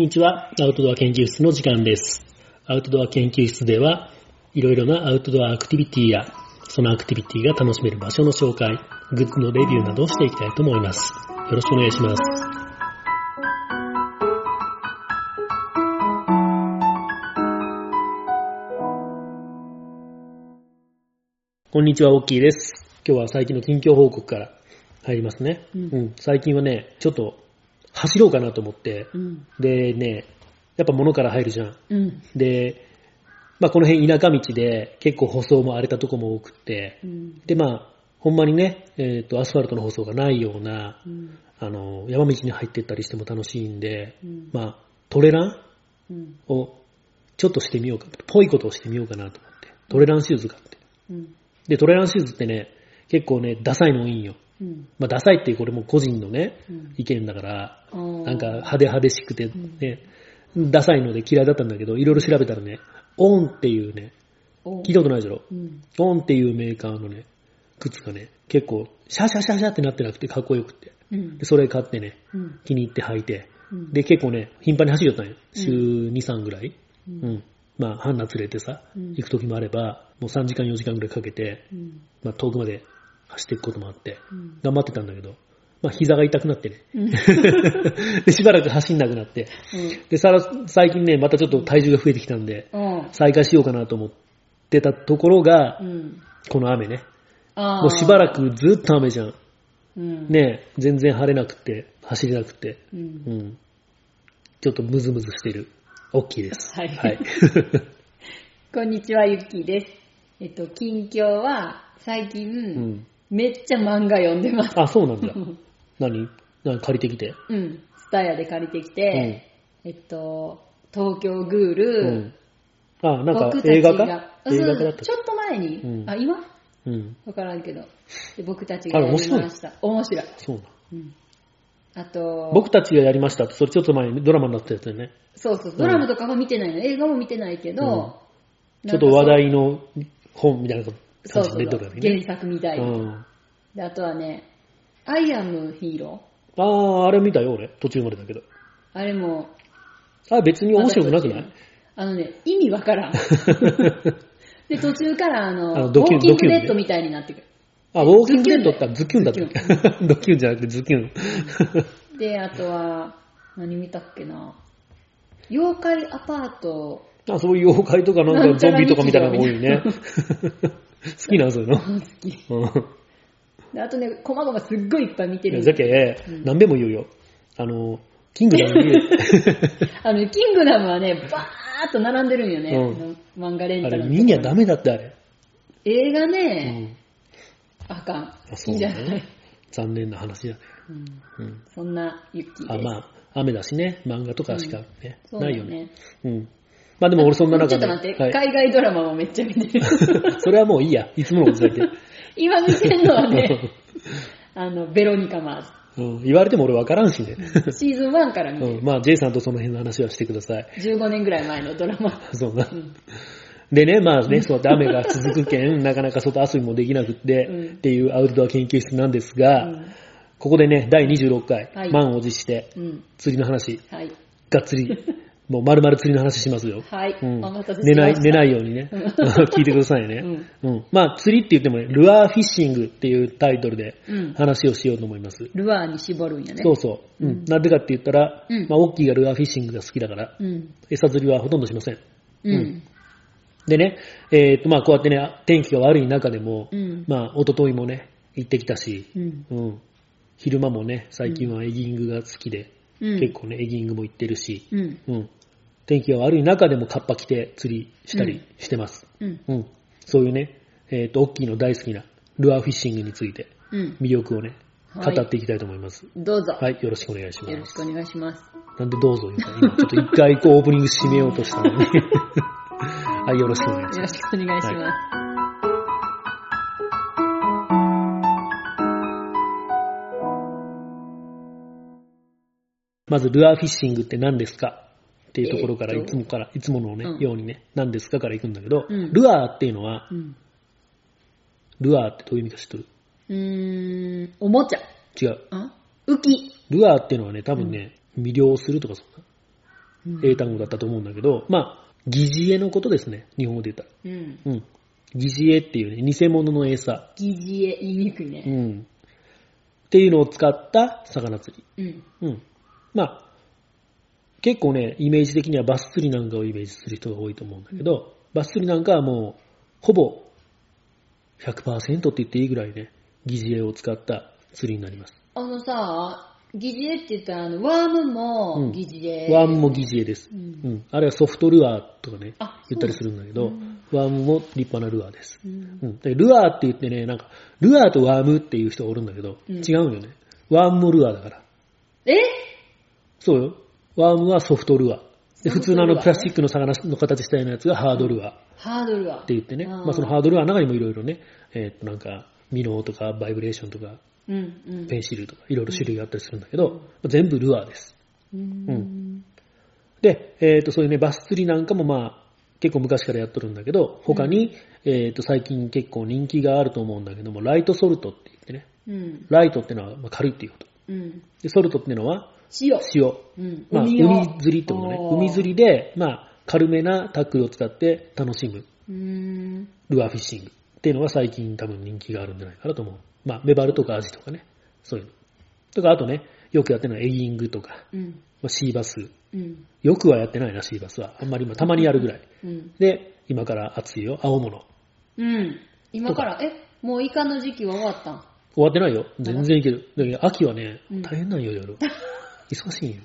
こんにちは。アウトドア研究室の時間です。アウトドア研究室では、いろいろなアウトドアアクティビティや、そのアクティビティが楽しめる場所の紹介、グッズのレビューなどをしていきたいと思います。よろしくお願いします。こんにちは、オッキーです。今日は最近の近況報告から入りますね。うん最近はね、ちょっと走ろうかなと思って、うん。でね、やっぱ物から入るじゃん。うん。で、まあこの辺田舎道で結構舗装も荒れたとこも多くって、うん。でまあ、ほんまにね、えっ、と、アスファルトの舗装がないような、うん。あの、山道に入ってったりしても楽しいんで、うんまあ、トレランうん。をちょっとしてみようか、ぽいことをしてみようかなと思って、トレランシューズ買って。うん。で、トレランシューズってね、結構ね、ダサいの多いんよ。うん。まあ、ダサいってこれも個人のね、うん意見だから、なんか派手派手しくてね、ダサいので嫌いだったんだけど、いろいろ調べたらね、オンっていうね、お聞いたことないでしょ？うん。オンっていうメーカーのね、靴がね、結構、シャシャシャシャってなってなくてかっこよくて。それ買ってね、うん。気に入って履いて、うんで、結構ね、頻繁に走りよったんよ。うん週2、3ぐらい。ううんん。まあ、ハンナ連れてさ、うん行く時もあれば、もう3時間4時間ぐらいかけて、うん。まあ、遠くまで走っていくこともあって、うん。頑張ってたんだけど、まあ、膝が痛くなってね。うん。で、しばらく走んなくなって。で、さら、最近ね、またちょっと体重が増えてきたんで、うん。再開しようかなと思ってたところが、うん。この雨ね。もうしばらくずっと雨じゃん。うん。。ね全然晴れなくて、走れなくて、う。うんん。ちょっとムズムズしてる。大きいです。はいはい。こんにちは、ゆっきーです。えっと、近況は、最う近、ん。めっちゃ漫画読んでます。あ、そうなんだ。何？何？借りてきて？うん。スタヤで借りてきて、えっと、東京グーうル、ん。あ、なんか僕たち映画か？が映画かだったうんちょっと前に、うんあ、今？うん。わからんけど。で僕たちがやり面白いました。面白い。そうな。うん。あと、僕たちがやりましたって、それちょっと前にドラマになったやつだよね。そうそう、ドラマとかも見てないの。映画も見てないけど、ちょっと話題の本みたいなそうそうそう。原作みたいな、うん。で。あとはね、アイアムヒーロああ、あれ見たよ、俺。途中までだけど。ー。あれも、あ、別に面白くなくない？あのね、意味わからん。で、途中からあの、あのウォーキングデッドみたいになってくる。あ、ウォーキングデッドってズキュンだった ドキュンじゃなくてズキュン。で、あとは、何見たっけな？妖怪アパート、あ、そういう妖怪とかなんかゾンビとかみたいなのが多いね。好きなんそういうの？好き。うんであとね、こまごますっごいいっぱい見てる。じゃけ、何べも言うよ。あの、キングダム見る。あの、キングダムはね、バーっと並んでるんよね。うん漫画レンあれタルの見にゃダメだってあれ。映画うね、ん。あかん。あ好そうきじゃない。ね。残念な話だね。うんうん。そんなユッキーです。あ、まあ、雨だしね、漫画とかしかね、ないよね。。うん。まあでも俺そんな中で。ちょっと待って、はい海外ドラマもめっちゃ見てる。それはもういいや。いつものことだけ。今見てるのはね、あの、ベロニカマうん、言われても俺わからんしね。ーズ。シーズン1から見てる。うん、まあ、J さんとその辺の話はしてください。15年ぐらい前のドラマ。そうな。でね、まあね、そうやって雨が続くけん、なかなか外遊びもできなくって、うんっていうアウトドア研究室なんですが、うんここでね、第26回、はい満を持して、うん。釣りの話、はい。がっつり、もう丸々釣りの話しますよ。はい。うんお待たせしま寝ない、寝ないようにね、うん 聞いてくださいね。うん。まあ、釣りって言ってもね、ルアーフィッシングっていうタイトルでうん話をしようと思います。ルアーに絞るんやね。そうそう。うん。なんでかって言ったら、うんまあ、オッキーがルアーフィッシングが好きだから、うん。餌釣りはほとんどしません。うん。うん。でね、えっ、と、まあ、こうやってね、天気が悪い中でも、うん。まあ、一昨日もね、行ってきたし、うん。うん。昼間もね、最近はエギングが好きで、うん。結構ね、エギングも行ってるし、うん。うん。天気が悪い中でもカッパ着て釣りしたりしてます。うん。うん。そういうね、えっ、と、オッキーの大好きなルアーフィッシングについて、うん。魅力をね、はい語っていきたいと思います。どうぞ。はい、よろしくお願いしよろます。しくお願いします。なんでどうぞ言うか、今ちょっと一回こうオープニング締めようとしたのに。はい、よろしくお願いします。よろしくお願いします。まず、ルアーフィッシングって何ですか？っていうところから、いつもから、いつものね、うんようにね、何ですかから行くんだけど、うんルアーっていうのは、うん。ルアーってどういう意味か知ってる？うーん、おもちゃ。違う。あ？浮き。ルアーっていうのはね、多分ね、魅了するとかそん英単語だったと思うんだけど、まあ、疑似餌のことですね。日本語で言ったら。うん。うん。疑似餌っていうね、偽物の餌。疑似へ言いにくいうね。ん。っていうのを使った魚釣り。うん。うん。まあ、結構ね、イメージ的にはバス釣りなんかをイメージする人が多いと思うんだけど、バス釣りなんかはもう、ほぼ100%って言っていいぐらいね、疑似餌を使った釣りになります。あのさ、疑似絵って言ったら、あの、ワームうんも疑似絵。ワームも疑似餌です。ううんん。あれはソフトルアーとかねあ、言ったりするんだけどそうなん、ワームも立派なルアーです。うんうん。でルアーって言ってね、なんか、ルアーとワームっていう人がおるんだけど、うん違うんよね。ワームもルアーだから。え？そうよ。ワームはソフトルアー。で、普通のあのプラスチックの魚の形したようなやつがハードルアー。ハードルは。って言ってね、まあそのハードルは中にもいろいろね、えーっとなんか、ミノーとかバイブレーションとかうん、うん。ペンシルとかいろいろ種類があったりするんだけど、全部ルアーです。うん。で、えーっとそういうね、バス釣りなんかもまあ結構昔からやっとるんだけど、他に、えーっと最近結構人気があると思うんだけども、ライトソルトって言ってね、うん。ライトってのはまあ軽いっていうこと。うん。で、ソルトってのは塩。塩。うん。まあ、海を釣りってことね。海釣りで、まあ、軽めなタックルを使って楽しむうーん。ルアーフィッシングっていうのが最近多分人気があるんじゃないかなと思う。まあ、メバルとかアジとかね。そういうの。とか、あとね、よくやってるのはエイングとか、うん。まあ、シーバス。うん。よくはやってないな、シーバスは。あんまり、まあ、たまにやるぐらい。うん。で、今から暑いよ、青物。うん。今から、え、もうイカの時期は終わったん？終わってないよ。全然いける。だ？けど秋はねうん、大変なんよ、いろいろ。忙しいんよ。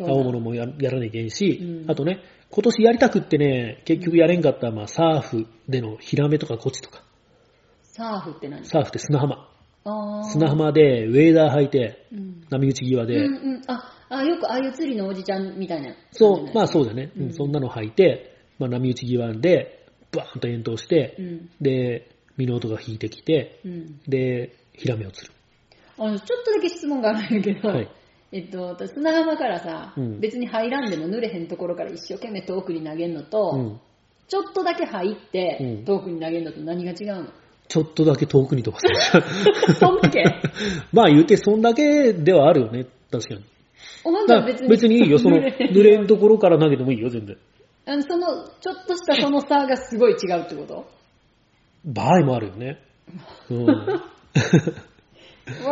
青物もややらなきゃいけんし、うんあとね、今年やりたくってね、結局やれんかった、まあ、サーフでのヒラメとかコチとか、サーフって何？サーフって砂浜。砂浜でウェーダー履いて、うん。波打ち際で、うんうん。あ、あ、よくああいう釣りのおじちゃんみたいな。そう、まあそうだよね、うんうんそんなの履いて、まあ、波打ち際で、バーンと遠投して、うん。で、ミノートが引いてきて、うん。で、ヒラメを釣る。あの、ちょっとだけ質問があるんやけど、はいえっと、私砂浜からさ、うん別に入らんでも濡れへんところから一生懸命遠くに投げんのと、うん。ちょっとだけ入って、うん遠くに投げんのと何が違うの？ちょっとだけ遠くに飛ばす。そんだけ？まあ言うて、そんだけではあるよね、確かに。おまんは別に別にいいよ、その、濡れへん濡れんところから投げてもいいよ、全然。あのその、ちょっとしたその差がすごい違うってこと？場合もあるよね。うん。わ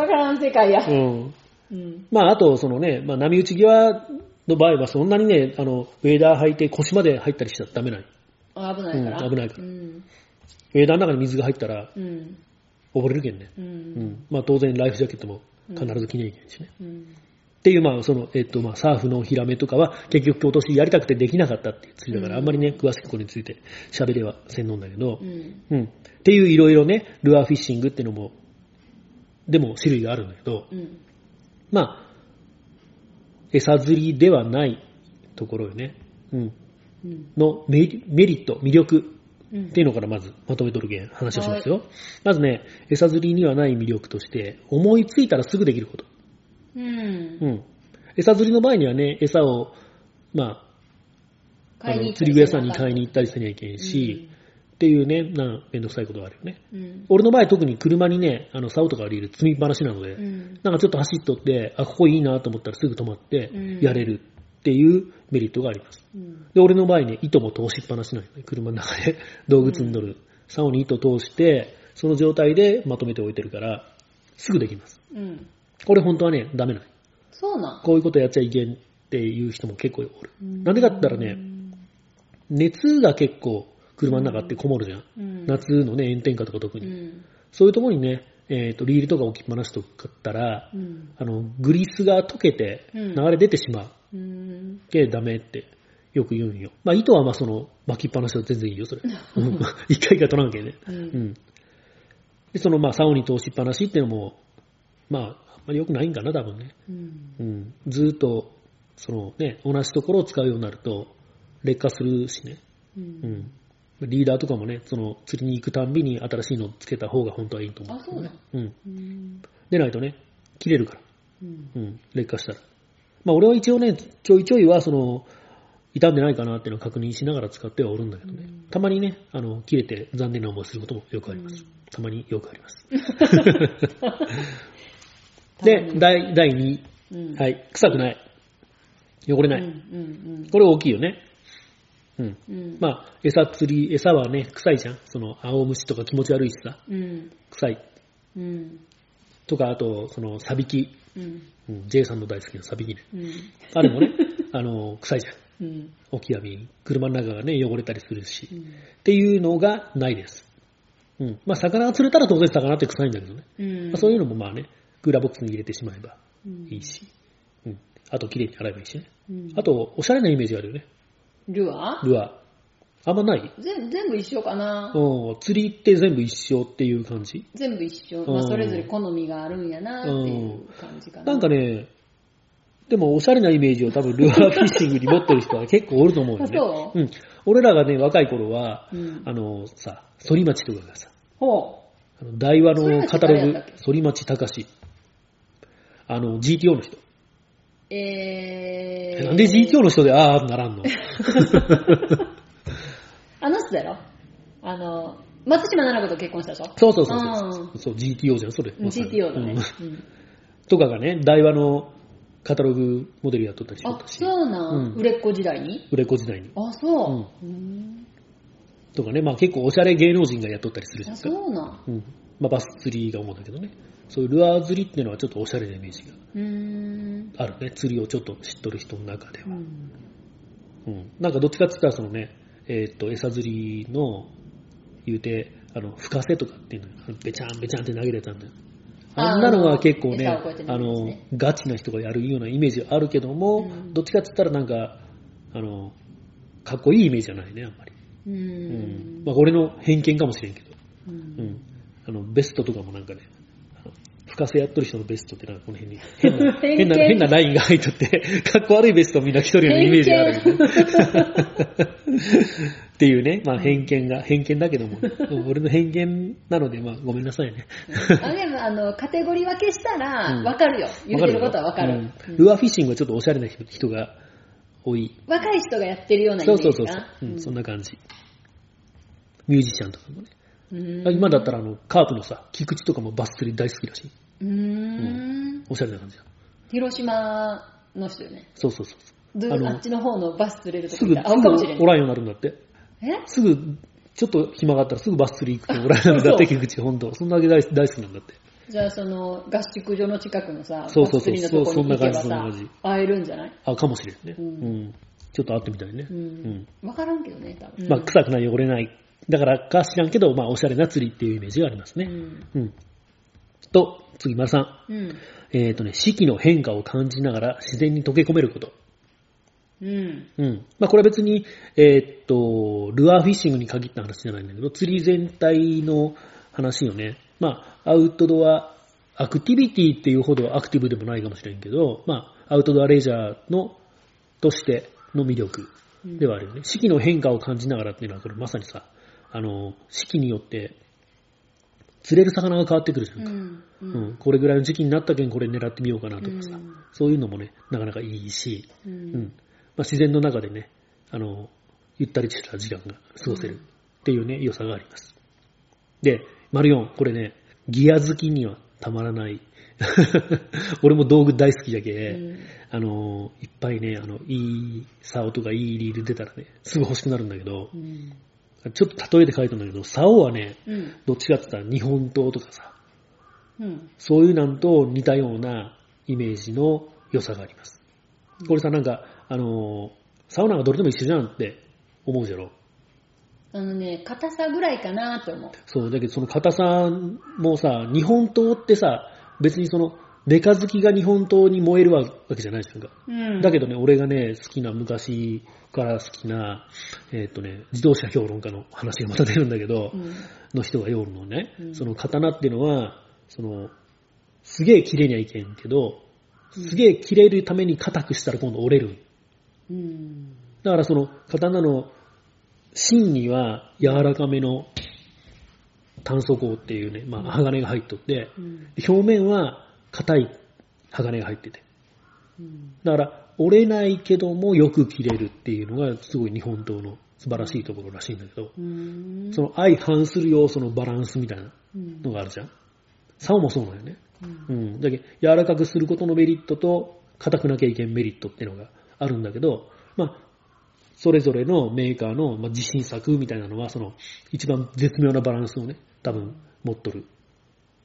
からん世界や。うん。うん。まあ、あと、そのね、まあ、波打ち際の場合は、そんなにね、あの、ウェーダー履いて腰まで入ったりしちゃダメない。あ危ないから、うん危ないからうん。ウェーダーの中に水が入ったらうん。溺れるけんね。う。うんん。まあ、当然ライフジャケットも必ず着ないけないしね。うん。っていう、まあ、その、えっと、まあ、サーフのヒラメとかは、結局今年やりたくてできなかったっていう釣りだから、うんあんまりね、詳しくこれについて喋れはせんのんだけどう、ん。うん。っていういろいろね、ルアーフィッシングっていうのも、でも種類があるんだけど、うん。まあ、餌釣りではないところよね。うん。うん。のメリメリット、魅力うんっていうのからまずまとめとるけん話をしますよ。まずね、餌釣りにはない魅力として、思いついたらすぐできること。うんう。ん。餌釣りの場合にはね、餌を、まあ、あの釣り具屋さんに買いに行ったりせなきゃいけんし、っていうね、な、めんどくさいことがあるよね。うん。俺の場合特に車にね、あの、竿とか入れる積みっぱなしなので、うん。なんかちょっと走っとって、あ、ここいいなと思ったらすぐ止まってうん、やれるっていうメリットがあります。うん。で、俺の場合ね、糸も通しっぱなしなのね。車の中で道具積んどる。竿に糸通して、その状態でまとめておいてるから、すぐできます。うん。これ本当はね、ダメなの。そうなん。こういうことやっちゃいけんっていう人も結構おる。うんなんでかって言ったらね、熱が結構車の中ってこもるじゃん。うん。夏のね、炎天下とか特に。うん。そういうところにね、えっ、と、リールとか置きっぱなしとかったら、うん。あの、グリスが溶けてうん流れ出てしまう。うん。けダメってよく言うんよ。まあ、糸はまあその巻きっぱなしは全然いいよ、それ。う ん一回一回取らなきゃね。う。うんん。で、そのまあ、竿に通しっぱなしっていうのも、まあ、あんまり良くないんかな、多分ね。うん。うん。ずーっと、そのね、同じところを使うようになると、劣化するしね。う。うんん。リーダーとかもね、その釣りに行くたんびに新しいのをつけた方が本当はいいと思う、あそうなの？うん。うん。でないとね、切れるから。うん。うん、劣化したら。まあ俺は一応ね、ちょいちょいはその、傷んでないかなっていうのを確認しながら使ってはおるんだけどね。うんたまにね、あの、切れて残念な思いすることもよくあります。うんたまによくあります。で、第、第2位。うん。はい、臭くない。汚れない。うんうんこれ大きいよね。うん。うん。うん。まあ、餌釣り、餌はね、臭いじゃん。その、青虫とか気持ち悪いしさ、うん。臭い。うん。とか、あと、その、サビキ。うん。うん、J さんの大好きなサビキね。うん。あれもね、あの、臭いじゃん。うん。オキアミ、車の中がね、汚れたりするし。うんっていうのがないです。うん。まあ、魚が釣れたら当然魚って臭いんだけどね。うん。まあ、そういうのもまあね、クーラーボックスに入れてしまえばうんいいし。うん。あと、綺麗に洗えばいいしね。うんあと、おしゃれなイメージがあるよね。ルアー？ルアー。あんまない？全全部一緒かなうん。釣りって全部一緒っていう感じ？全部一緒。うんまあ、それぞれ好みがあるんやなっていう感じかな。なんかね、でもおしゃれなイメージを多分ルアーフィッシングに持ってる人は 結構おると思うよね。あそう？うん。俺らがね、若い頃は、うんあのさ、反町とかがさ、ほあの大和のカタログ反町誰やったっ、反町隆史。あの、GTO の人。う。えー。なんで GTO の人であーならんの？あの人だろ？あの、松島奈々子と結婚したでしょ？そうそうそうそう。そう、GTO じゃん、それ。GTO だね。うんうんとかがね、大和のカタログモデルやっとったりしとっあた、し、そうなん、うん売れっ子時代に？売れっ子時代に。あ、そう。うんとかね、まあ結構おしゃれ芸能人がやっとったりするじゃあ、ないですか。そうなん。うん。まあバス釣りが主だけどね。そういうルアー釣りっていうのはちょっとおしゃれなイメージが。あるね。釣りをちょっと知っとる人の中では。うん。うん。なんかどっちかって言ったらそのね、えーっと、餌釣りの、言うて、あの、深瀬とかっていうのよべちゃんべちゃんって投げれたんだよ。あんなのは結構ね、あのね、ガチな人がやるようなイメージがあるけども、うんどっちかって言ったらなんか、あの、かっこいいイメージじゃないね、あんまり。ううん。ん。まあ、俺の偏見かもしれんけど。ううんん。あの、ベストとかもなんかね、深瀬やっとる人のベストってなんかこの辺に変な、変な、変なラインが入っとって、かっこ悪いベストをみんな着とるようなイメージがある。っていうね、まあ偏見が、偏見だけども、俺の偏見なので、まあごめんなさいね。あでも、あの、カテゴリー分けしたうんら、わかるよ。言ってることはわかる。ルアーフィッシングはちょっとおしゃれな人人が多い。若い人がやってるようなイそメージかうそうそうそう、うん、そんな感じ。ミュージシャンとかもね。うん今だったらあの、カープのさ、菊池とかもバス釣り大好きらしい。うーん。おしゃれな感じだ。広島の人よね。そうそうそうあのあっちの方のバス釣れるとすぐ、こ行っすぐ。おらんようになるんだって。え？すぐ、ちょっと暇があったらすぐバス釣り行くとおらんようになるんだって、そう菊池、ほんと。そんなわけ大大好きなんだって。じゃあその合宿所の近くのさ、そうそうそうバス釣りのとこに行けばそんなさ感じそんな感じ、会えるんじゃない？あ、かもしれんね。ううんん。ちょっと会ってみたいね。ううんん。わからんけどね、多分。まあ、臭くない、汚れない。だからか知らんけど、まあ、おしゃれな釣りっていうイメージがありますね。うん。うん。と、次、丸さん。うん。えっ、とね、四季の変化を感じながら自然に溶け込めること。うん。うん。まあ、これは別に、えーっと、ルアーフィッシングに限った話じゃないんだけど、釣り全体の話よね。まあ、アウトドア、アクティビティっていうほどアクティブでもないかもしれんけど、まあ、アウトドアレジャーの、としての魅力ではあるよね。四季の変化を感じながらっていうのは、これまさにさ、あの、四季によって、釣れる魚が変わってくるじゃんか。うん。ううんん、これぐらいの時期になったけんこれ狙ってみようかなとかさ、うんそういうのもね、なかなかいいし、ううんん。まあ、自然の中でね、あの、ゆったりした時間が過ごせるっていうね、良さがあります。で、丸4、これね、ギア好きにはたまらない。俺も道具大好きじゃけ、うんあの、いっぱいね、あの、いい竿とかいいリール出たらね、すぐ欲しくなるんだけどう、ん。ちょっと例えて書いたんだけど、竿はね、うん。どっちかって言ったら日本刀とかさ、うん。そういうなんと似たようなイメージの良さがあります。これさ、なんか、あのーサウナがどれでも一緒じゃんって思うじゃろ？あのね、硬さぐらいかなと思う。そう、だけどその硬さもさ、日本刀ってさ、別にその、メカ好きが日本刀に燃えるわけじゃないですか。うんだけどね、俺がね、好きな、昔から好きな、えーっ、とね、自動車評論家の話がまた出るんだけど、うん。の人が読むのね、うんその刀っていうのは、その、すげえ切れにはいけんけど、すげえ切れるために硬くしたら今度折れる。うん。だからその刀の芯には柔らかめの炭素鋼っていうね、まあ鋼が入っとって、うん。表面は硬い鋼が入ってて。うん。だから折れないけどもよく切れるっていうのがすごい日本刀の素晴らしいところらしいんだけど、うん。その相反する要素のバランスみたいなうんのがあるじゃん。竿もそうなんよね。うんうん。だけど柔らかくすることのメリットと、硬くなきゃいけんメリットっていうのがあるんだけど、まあ、それぞれのメーカーのまあ自信作みたいなのは、その一番絶妙なバランスをね、多分持っとる。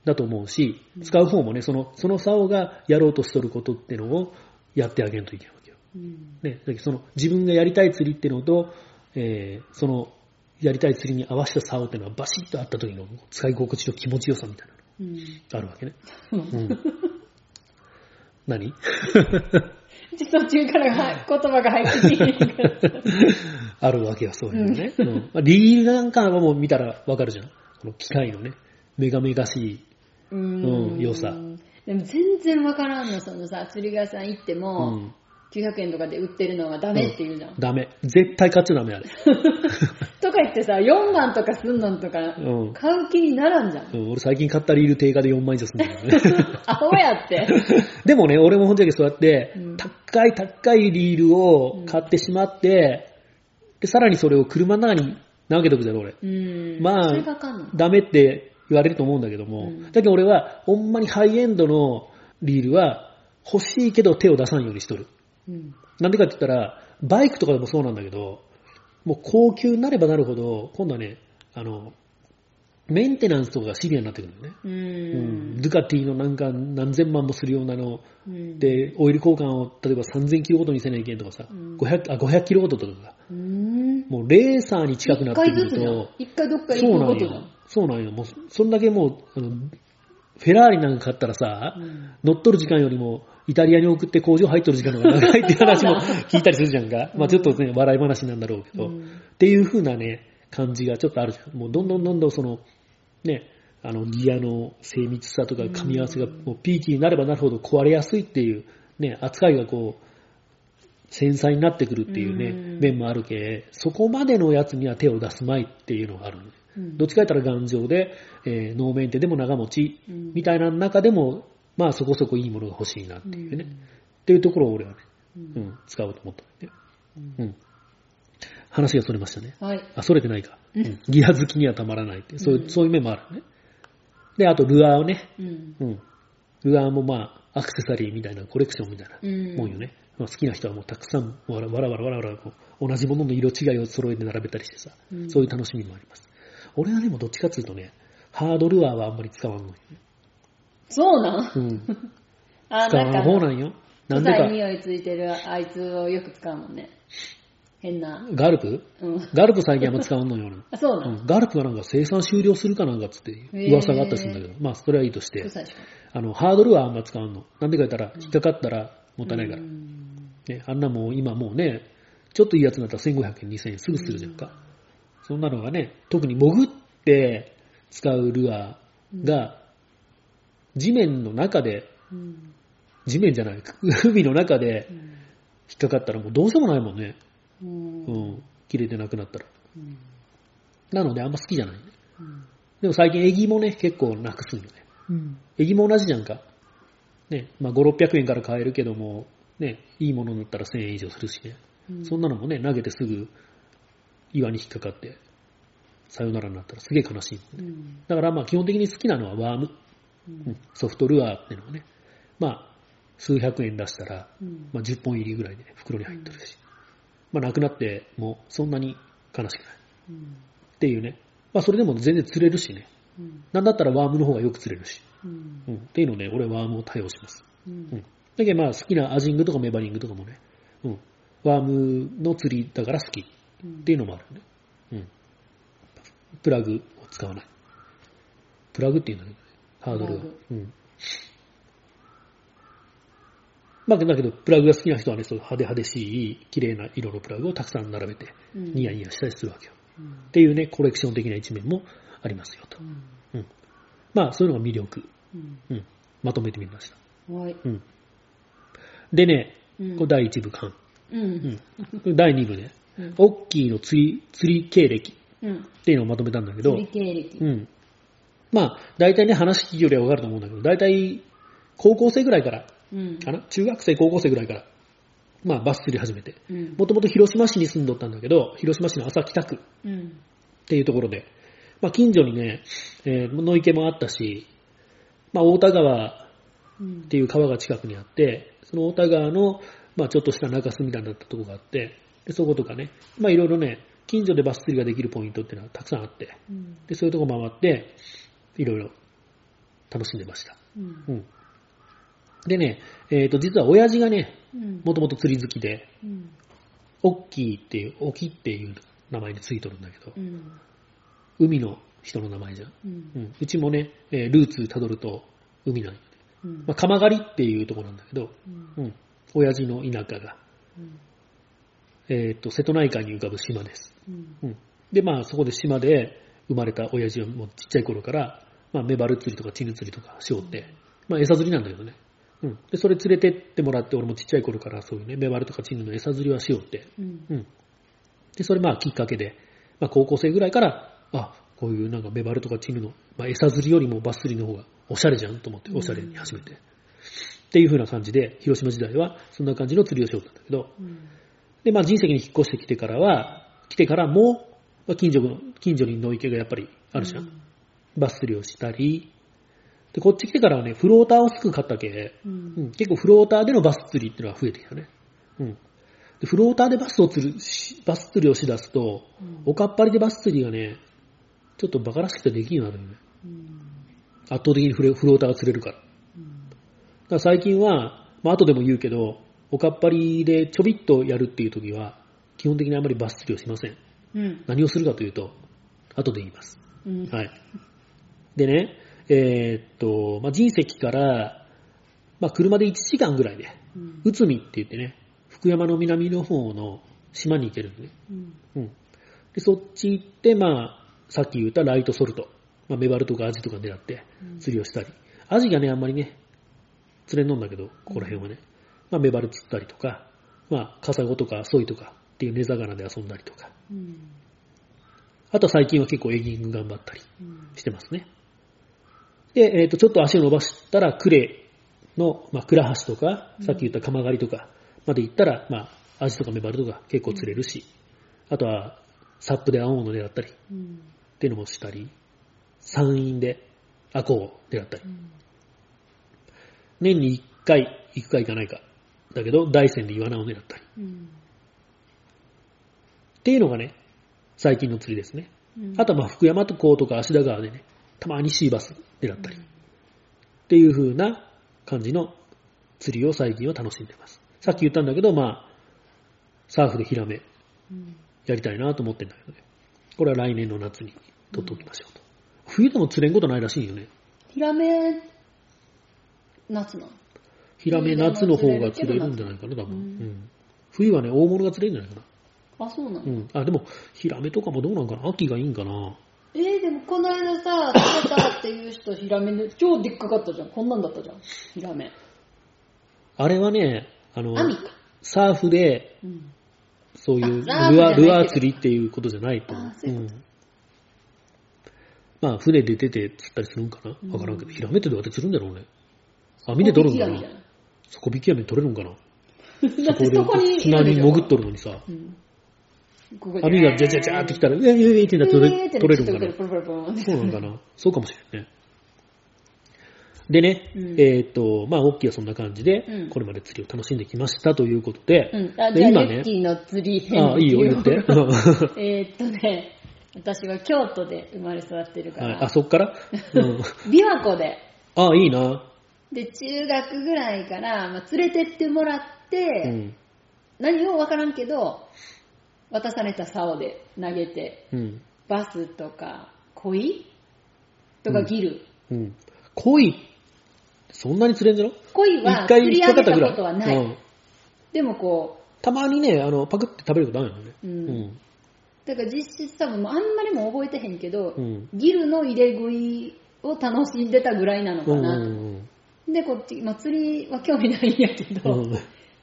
だと思うし、使う方もね、その、その竿がやろうとしとることってのをやってあげんといけないわけよ。うん。ね、だけどその自分がやりたい釣りってのと、えーそのやりたい釣りに合わせた竿っていうのはバシッとあった時の使い心地と気持ちよさみたいなのうん。があるわけね。うん。何？ちょっと途中からは言葉が入ってきて。あるわけよ、そういうのね。うんまあリールなんかはもう見たらわかるじゃん。この機械のね、メガメガしい。ううん良さでも全然わからんの、そのさ、釣り屋さん行ってうも、ん。900円とかで売ってるのはダメって言うじゃん。ダメ。絶対買っちゃダメ、あれ。とか言ってさ、4万とかすんのんとか、うん買う気にならんじゃん。うん俺最近買ったリール定価で4万以上するんだよね。アホやって。でもね、俺も本当にそうやってうん、高い高いリールを買ってしまって、で、さらにそれを車の中に投げとくじゃろ、俺。うん。まあ。ダメって言われると思うんだけども、うんだけど俺は、ほんまにハイエンドのリールは欲しいけど手を出さんようにしとる。うん。なんでかって言ったら、バイクとかでもそうなんだけど、もう高級になればなるほど、今度はね、あの、メンテナンスとかがシビアになってくるのね。ううんん。ドゥカティのなんか何千万もするようなの、うん、で、オイル交換を例えば3000キロごとにせないけんとかさ、うん 500, あ500キロごととかが、うん。もうレーサーに近くな一ってくると、。一回どっかそうなん行くことじゃんよ。。そうなんよ。もう、そんだけもう、あの、フェラーリなんか買ったらさ、うん乗っ取る時間よりも、イタリアに送って工場入っとる時間の方が長いっていう話も 聞いたりするじゃんか。まあちょっとね、笑い話なんだろうけど、うんっていう風なね、感じがちょっとあるじゃん。もうどんどんどんどんその、ね、あの、ギアの精密さとか噛み合わせがもうピーキーになればなるほど壊れやすいっていう、ね、扱いがこう、繊細になってくるっていうね、うん面もあるけ、そこまでのやつには手を出すまいっていうのがある。うんどっちか言ったら頑丈で、えー、ノーメンテでも長持ち、うんみたいな中でも、まあそこそこいいものが欲しいなっていうね。うんっていうところを俺はね、ううんん、使おうと思ったんだよね。うんうん。話がそれましたね。はい。あ、それてないか。うんうんギア好きにはたまらないってそういうう、んそういう面もあるね。で、あとルアーをね、うん。うん。ルアーもまあ、アクセサリーみたいな、コレクションみたいなうんもんよね。まあ、好きな人はもうたくさん、わらわらわらわら同じものの色違いを揃えて並べたりしてさ、うんそういう楽しみもあります。俺はでもどっちかっていうとね、ハードルアーはあんまり使わんのよね。そうなん？うん。あ、使わなん方なんよ。なんで臭いか、匂いついてるあいつをよく使うもんね。変な。ガルプ？うん。ガルプ最近あんま使わんのよ。俺 あ、そうなうんん、ガルプがなんか生産終了するかなんかっつって噂があったりするんだけど、まあそれはいいとして。あの、ハードルはあんま使わんの。なんでか言ったら、引っかかったらもったいないから。うんね、あんなもう今もうね、ちょっといいやつになったら1500円、2000円すぐするじゃんか。そんなのがね、特に潜って使うルアーが、地面の中で、うん地面じゃない、海の中でうん引っかかったらもうどうしようもないもんね。うんうん。切れてなくなったら。うんなのであんま好きじゃないでも最近エギもね、結構なくすんよね。うんエギも同じじゃんか。ね、まあ5、600円から買えるけども、ね、いいものになったら1000円以上するしね。うんそんなのもね、投げてすぐ岩に引っかかって、さよならになったらすげえ悲しい。うんだからまあ基本的に好きなのはワーム、ううんんソフトルアーっていうのはね、まあ数百円出したら、うんまあ10本入りぐらいで袋に入ってるし、まあなくなってもそんなに悲しくないうんっていうね。まあそれでも全然釣れるしね。うんなんだったらワームの方がよく釣れるし。うんうん。っていうので、俺はワームを対応します。ううんん。だけどまあ好きなアジングとかメバリングとかもね、うん。ワームの釣りだから好きっていうのもあるね。うん。プラグを使わない。プラグっていうんだけどね。ハードルはプラグ。うん。まあだけど、プラグが好きな人はね、そう派手派手しい、綺麗な色のプラグをたくさん並べて、うんニヤニヤしたりするわけよ。うんっていうね、コレクション的な一面もありますよとう。んうん。まあ、そういうのが魅力。うんうん。まとめてみました。はいうん。でね、うんこれ第1部間。ううんん。これ第2部ね、うん。オッキーの釣り、釣り経歴。うん。っていうのをまとめたんだけど、釣り経歴。うん。まあ、大体ね、話聞きよりはわかると思うんだけど、大体、高校生ぐらいから、うん。かな中学生、高校生ぐらいから、まあ、バス釣り始めて。うん。もともと広島市に住んどったんだけど、広島市の朝北区うん。っていうところで、まあ、近所にね、えー野池もあったし、まあ、大田川うん。っていう川が近くにあって、その大田川のまあちょっとした中州みたいになったとこがあって、でそことかね、まあいろいろね、近所でバス釣りができるポイントっていうのはたくさんあって、うん。で、そういうとこ回って、いろいろ楽しんでました。うん。うん。でね、えっ、と、実は親父がね、うん。もともと釣り好きで、うん。オッキーっていう、オキっていう名前についとるんだけどう、ん。海の人の名前じゃん。うんう。ちもね、えールーツ辿ると海なんよね。うんまあ、鎌狩りっていうところなんだけど、うんうん、親父の田舎が、うんえっ、と、瀬戸内海に浮かぶ島です。うんうん。で、まあ、そこで島で生まれた親父はもうちっちゃい頃から、まあ、メバル釣りとかチヌ釣りとかしようって、まあ、餌釣りなんだけどね。うん。で、それ連れてってもらって、俺もちっちゃい頃からそういうね、メバルとかチヌの餌釣りはしようって。うんうん。で、それまあきっかけで、まあ高校生ぐらいから、あ、こういうなんかメバルとかチヌの、まあ餌釣りよりもバス釣りの方がおしゃれじゃんと思って、おしゃれに始めて。っていう風な感じで、広島時代はそんな感じの釣りをしようったんだけど、うんで、まあ人生に引っ越してきてからは、来てからも、まあ近所の、近所に野池がやっぱりあるじゃん。バス釣りをしたり、で、こっち来てからはね、フローターをすぐ買ったけ、うんうん、結構フローターでのバス釣りっていうのは増えてきたね。うん。でフローターでバスを釣るし、バス釣りをしだすと、うんおかっぱりでバス釣りがね、ちょっとバカらしくてできんようになるよね。うん圧倒的にフローターが釣れるから。だかうんら最近は、まあ後でも言うけど、おかっぱりでちょびっとやるっていう時は、基本的にあまりバス釣りをしません。うん何をするかというと、後で言います。うんはい。でね、えーっと、まあ、人石から、まあ、車で1時間ぐらいで、うん内海って言ってね、福山の南の方の島に行けるのね。うんうん。で、そっち行って、まあ、さっき言ったライトソルト、まあ、メバルとかアジとか狙ってうん釣りをしたり。アジがね、あんまりね、釣れんのんだけど、ここら辺はね。まあ、メバル釣ったりとか、まあ、カサゴとかソイとかっていう根魚で遊んだりとか。うんあとは最近は結構エギング頑張ったりうんしてますね。で、えっ、と、ちょっと足を伸ばしたら、クレの、まあ、倉橋とか、さっき言った鎌狩りとかまで行ったら、まあ、アジとかメバルとか結構釣れるし、あとは、サップで青物狙ったりうんっていうのもしたり、山陰でアコを狙ったり。うん年に1回行くか行かないか。だけど、大山でイワナを狙ったり。うんっていうのがね、最近の釣りですね。うんあとはまあ福山とこうとか芦田川でね、たまにシーバス狙ったり。っていう風な感じの釣りを最近は楽しんでます。さっき言ったんだけど、まあ、サーフでヒラメうんやりたいなと思ってんだけどね。これは来年の夏に取っておきましょうと。冬でも釣れんことないらしいよね。ヒラメ、夏なの？ヒラメ夏の方が釣れるんじゃないかな、多分。うんうん冬はね、大物が釣れるんじゃないかあ、そうなの？な。うん。あ、でも、ヒラメとかもどうなんかな？秋がいいんかな。えー、でもこの間さ、釣れたっていう人、ヒラメで超でっかかったじゃん。こんなんだったじゃん。ヒラメ。あれはね、あの。サーフで、うん。そういうルアー、ルアー釣りっていうことじゃないと思ううんまあ、船で出て釣ったりするんかな？うんわからんけど、ヒラメってどうやって釣るんだろうね。網で取るんかな小引き網じゃない底引き網取れるんかな？だってそこに砂に潜っとるのにさ、うん。ここ網がジャジャジャーってきたら、うえうえってなって取れ取れるんかな？そうなんかな？そうかもしれんね。でね、うん。えーっと、まあ、オッキーはそんな感じで、うん。これまで釣りを楽しんできましたということで、うん。あ、じゃあ、で今ねレッキーの釣り編あ、いいよ、言って。えーっとね、私は京都で生まれ育ってるかはい、ら、あ、そっから、うん、琵琶湖で、あ、いいな。で、中学ぐらいから、まあ、連れてってもらって、うん。何をわからんけど、渡された竿で投げて、うん。バスとか、鯉？とかギル。うん。鯉、そんなに釣れんじゃろ？鯉は釣り上げた。ことはない。うん。でもこたまにね、あの、パクって食べることあるよね。う、う。うんん。だから実質多分もうあんまりも覚えてへんけど、うん。ギルの入れ食いを楽しんでたぐらいなのうん。かな。うん。で、こっち、まあ釣りは興味ないんやけど、うん。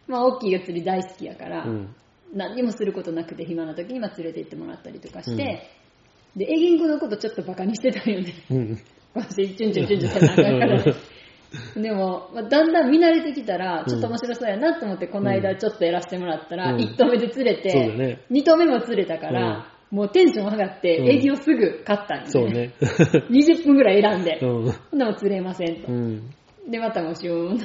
まあ大きいが釣り大好きやから、うん。何にもすることなくて暇な時にまあ連れて行ってもらったりとかして、で、エギングのことちょっとバカにしてたよね。うん。私、チュンチュンチュンチュンってなあからね。でも、まあ、だんだん見慣れてきたら、ちょっと面白そうやなと思って、この間ちょっとやらせてもらったら、うん1投目で釣れて、ね。2投目も釣れたから、もうテンション上がって、うんエギをすぐ買ったんで、そうね。20分ぐらい選んで、うん。ほんなも釣れませんとう。ん。で、またもしゅーん。ま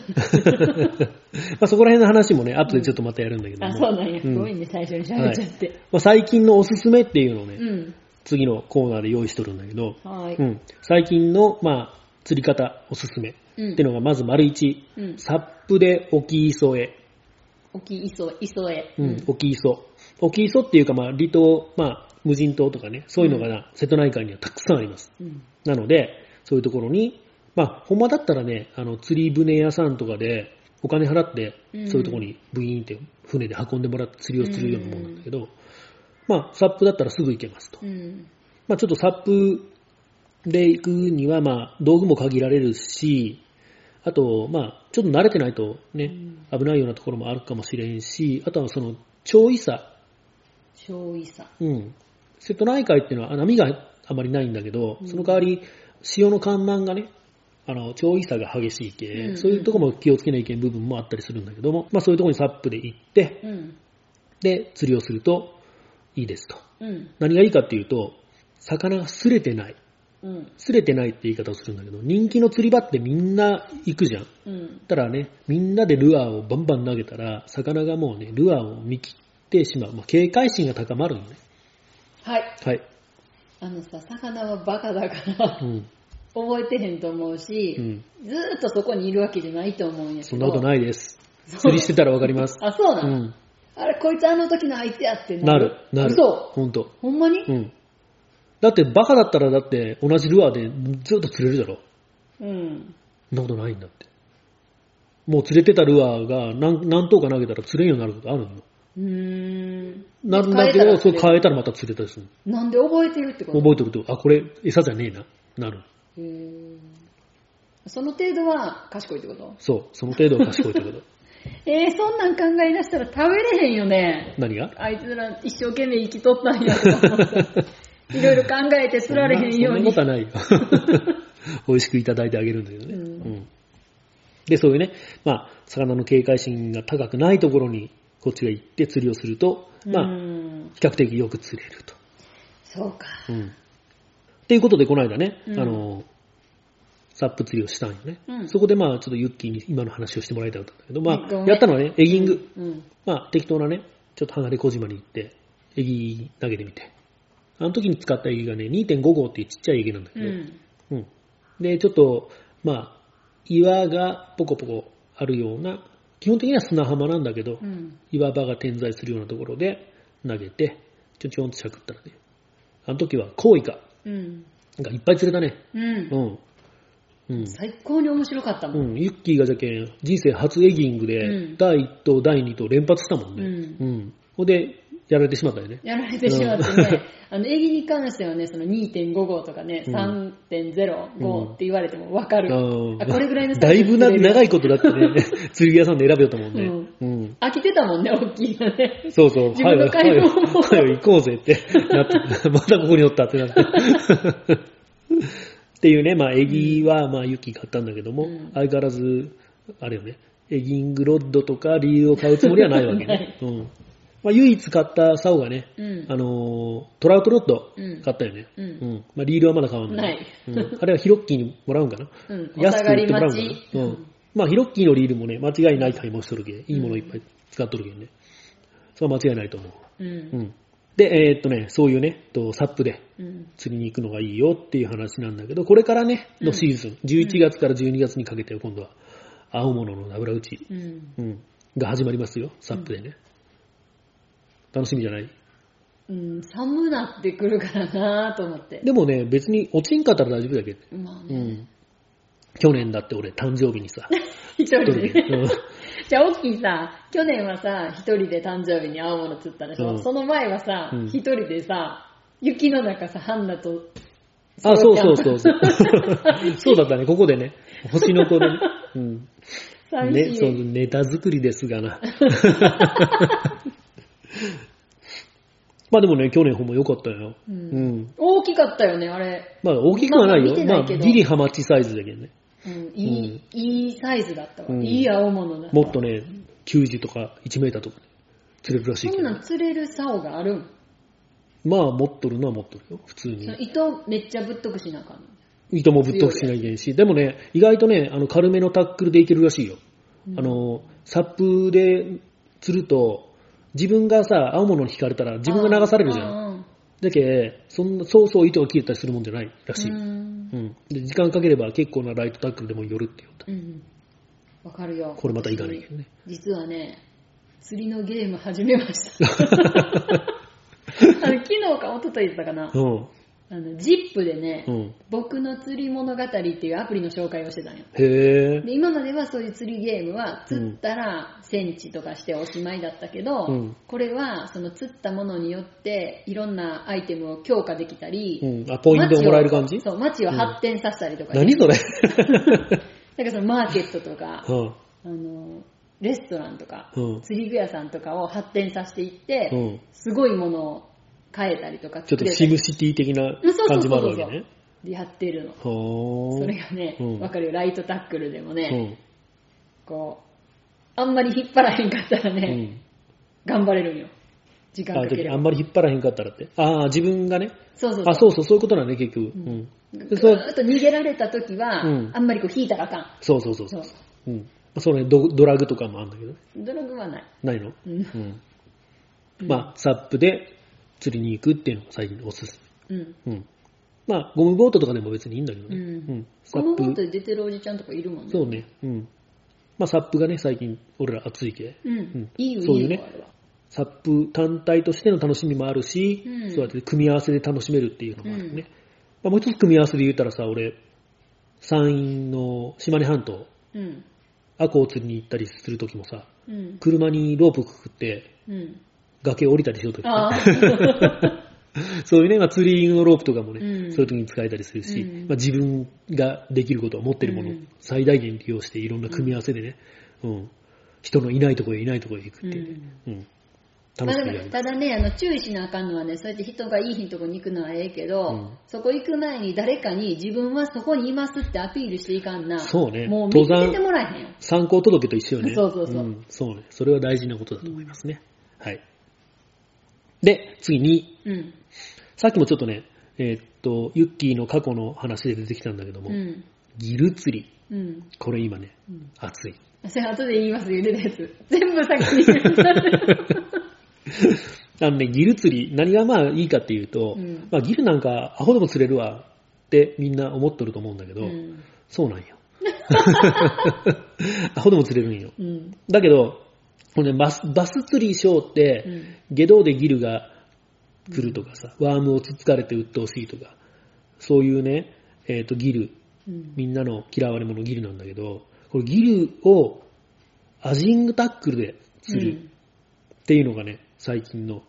あそこら辺の話もね、後でちょっとまたやるんだけども。あ、そうなんや。うんごめんね、最初に喋っちゃって。まあ、最近のおすすめっていうのをね、うん。次のコーナーで用意しとるんだけど、はい。うん、最近の、まあ、釣り方おすすめうんっていうのがまず丸一、うん。サップで沖磯へ、沖磯、磯へ。うん、沖磯。沖磯っていうか、まあ、離島、まあ、無人島とかね、そういうのがな、瀬戸内海にはたくさんあります。うん。なので、そういうところに、まあ、ほんまだったらね、あの、釣り船屋さんとかで、お金払ってう、んそういうところにブイーンって船で運んでもらって釣りをするようなもんなんだけど、まあ、サップだったらすぐ行けますと。うん。まあ、ちょっとサップで行くには、まあ、道具も限られるし、あと、まあ、ちょっと慣れてないとね、危ないようなところもあるかもしれんし、あとはその、潮位差。超いさ。うん。瀬戸内海っていうのはあ波があまりないんだけど、うんその代わり、潮の干満がね、あの、潮位差が激しい系、うんそういうところも気をつけないけん部分もあったりするんだけども、まあそういうところにサップで行って、うん。で、釣りをするといいですと。うん。何がいいかっていうと、魚が擦れてない。うん。擦れてないって言い方をするんだけど、人気の釣り場ってみんな行くじゃん。うん。たらね、みんなでルアーをバンバン投げたら、魚がもうね、ルアーを見切ってしまう。まあ、警戒心が高まるのね。はい。はい。あのさ、魚はバカだからう、ん。覚えてへんと思うし、うん。ずーっとそこにいるわけじゃないと思うんやけど。そんなことい。ないです。釣りしてたらわかります。あ、そうなの、うん。あれ、こいつあの時の相手やってなる、なる。そほんと。う。ほんまに？うん。だってバカだったらだって同じルアーでずっと釣れるだろ。うん。そんなことないんだって。もう釣れてたルアーが何何頭か投げたら釣れんようになることあるの？うーん。なるんだけど、そう変えたらまた釣れたりするなんで覚えてるってこと？覚えておくと、あ、これ餌じゃねえな。なる。その程度は賢いってこと？そう。その程度は賢いってこと。えー、そんなん考え出したら食べれへんよね。何が？あいつら一生懸命生きとったんやと思って。いろいろ考えて釣られへんようにそんなこと。はないよ。美味しくいただいてあげるんだけどね。うんうんで、そういうね、まあ、魚の警戒心が高くないところに、こっちが行って釣りをすると、まうあ、ん比較的よく釣れると。そうか。うん。っていうことで、この間ね、うんあの、サップ釣りをしたんよね。うんそこでまあ、ちょっとユッキーに今の話をしてもらいたかったんだけど、まあ、やったのはね、エギング。うん。まあ、適当なね、ちょっと離れ小島に行って、エギ投げてみて。あの時に使ったエギがね、2.5号っていうちっちゃいエギなんだけど、うん。うん。で、ちょっと、まあ、岩がポコポコあるような、基本的には砂浜なんだけど、うん。岩場が点在するようなところで投げて、ちょんちょんとしゃくったらね、あの時はコウイカうん。がいっぱい釣れたね。うんう。ん。うん。最高に面白かったも。うんん、ユッキーがじゃけん、人生初エギングうでん、第1と第2と連発したもんね。うんうん。ほんで、やられてしまったよね。やられてしまってね、あの、エギに関してはね、その2.5号とかね、うん3.05って言われてもわかる。ああこれぐらいのだいぶな長い。いことだってね、釣り具屋さんで選べよったもんね。うん。飽きてたもんね、大きいのね。そうそう、自分の買い物もはよ、行こうぜってなって、またここにおったってなって。っていうね、まあ、エギは、まあ、ユッキー買ったんだけども、うん相変わらず、あれよね、エギングロッドとかリールを買うつもりはないわけ なねい。うん。まあ、唯一買った竿がね、うん。あのートラウトロッドうん買ったよね。うんうん。まあ、リールはまだ買わんのないうん。あれはヒロッキーにもらうんかな。うん。お安く売ってもらうんか。な。うん。まあ、ヒロッキーのリールもね、間違いない買い物しとるけ、いいものいっぱい使っとるけんね。それは間違いないと思う。う。うんん。で、えーっとね、そういうね、とサップでうん。釣りに行くのがいいよっていう話なんだけど、これからね、のシーズン、11月から12月にかけて今度は、青物の油打ち、うん。うん、が始まりますよ、サップでね。楽しみじゃない？うん、寒なってくるからなぁと思って。でもね、別に落ちんかったら大丈夫だけど、まあね。うん。去年だって俺誕生日にさ、一人で。で、うん じゃあ、オッキーさ、去年はさ、一人で誕生日に青物釣ったでしょ、うんその前はさうん、一、人でさ、雪の中さ、ハンナと、あ、そうそうそうそう。そうだったね、ここでね、星の子でね。うん。ね、寂しい。そう、ネタ作りですがな。まあでもね、去年ほんま良かったよ。ううんん。大きかったよね、あれ。まあ大きくはないよ。まあ見てないけどまあギリハマチサイズだけどね。うん、いい、いいサイズだったわ。うんいい青物だった。もっとね、90とか1メーターとか、ね、釣れるらしいけどそんなん釣れる竿があるん？まあ持っとるのは持っとるよ、普通にその。糸めっちゃぶっとくしなあかんの？糸もぶっ通しなきゃいけないし、でもね、意外とね、あの、軽めのタックルでいけるらしいよ。あの、サップで釣ると、自分がさ、青物に引かれたら自分が流されるじゃん。ん。だけそんな、そうそう糸が切れたりするもんじゃないらしい。ううんん。で、時間かければ結構なライトタックルでも寄るって言った。うん。わかるよ。これまたいかないけどね。実はね、釣りのゲーム始めました。あの昨日か一昨日だったかな。うん。あの、ジップでね、うん。僕の釣り物語っていうアプリの紹介をしてたんよ。へえ。で今まではそういう釣りゲームは釣ったらセンチとかしておしまいだったけど、うんこれはその釣ったものによっていろんなアイテムを強化できたり、うん。あ、ポイントをもらえる感じ？そう、街を発展させたりとか、何それ？なんかそのマーケットとか、うん。あのレストランとか、うん釣り具屋さんとかを発展させていって、うんすごいものを買えたりとかちょっとシムシティ的なうんそうそう感じもあそうそうるわけね。でやってるの。それがね、わ、うんかるよ、ライトタックルでもね、うん。こう、あんまり引っ張らへんかったらうね、ん。頑張れるんよ。時間かけ。あんまり引っ張らへんかったらって。ああ、自分がね。そうそうあ、そうそう、そういうことだね、結局。うん。ぐでそうーっと逃げられた時は、うんあんまりこう引いたらあかん。そうそうそうそそうう。うん。そうね、ドドラグとかもあるんだけどね。ドラグはない。ないの？うん。うん。まあ、サップで釣りに行くっていうのが最近おすすうん。め。うん。まあ、ゴムボートとかでも別にいいんだけどね。うんうん。このボートで出てるおじちゃんとかいるもんね。そうね。うん。まあ、サップがね、最近、俺ら熱いけ。うん。んいいよ、そういうねいいよ、あれは。サップ単体としての楽しみもあるし、うんそうやって組み合わせで楽しめるっていうのもあるね。まあ、もう一つ組み合わせで言ったらさ、俺、山陰の島根半島、うん。アコを釣りに行ったりするときもさ、うん。車にロープくくってうん。崖降りたりしようとき、ああ。そういうね、まあ、釣りのロープとかもね、うんそういう時に使えたりするし、うんまあ、自分ができることは持ってるものをうん最大限利用していろんな組み合わせでね、うん人のいないところへいないところへ行くっていうね、うん楽しくやる。ただね、あの注意しなあかんのはね、そうやって人がいい日のとこに行くのはええけど、うんそこ行く前に誰かに自分はそこにいますってアピールしていかんな。そうねもう見つ登山けてもらえへんよ。参考届と一緒よね。そうそうそうんそうね。それは大事なことだと思いますね。はい。で、次に、うん。さっきもちょっとね、えーっと、ユッキーの過去の話で出てきたんだけども、うん。ギル釣り。うん。これ今ね、うん熱い。それ後で言います、茹でたやつ。全部先に言う。あのね、ギル釣り、何がまあいいかっていうと、うんまあギルなんかアホでも釣れるわってみんな思っとると思うんだけど、うん。そうなんよ。アホでも釣れるんよ。うん。だけど、これね、バスバス釣りショーって、うん下道でギルが来るとかさ、ワームをつつかれて鬱陶しいとか、そういうね、えっ、と、ギル、うん。みんなの嫌われ者ギルなんだけど、これギルをアジングタックルで釣るっていうのがね、最近の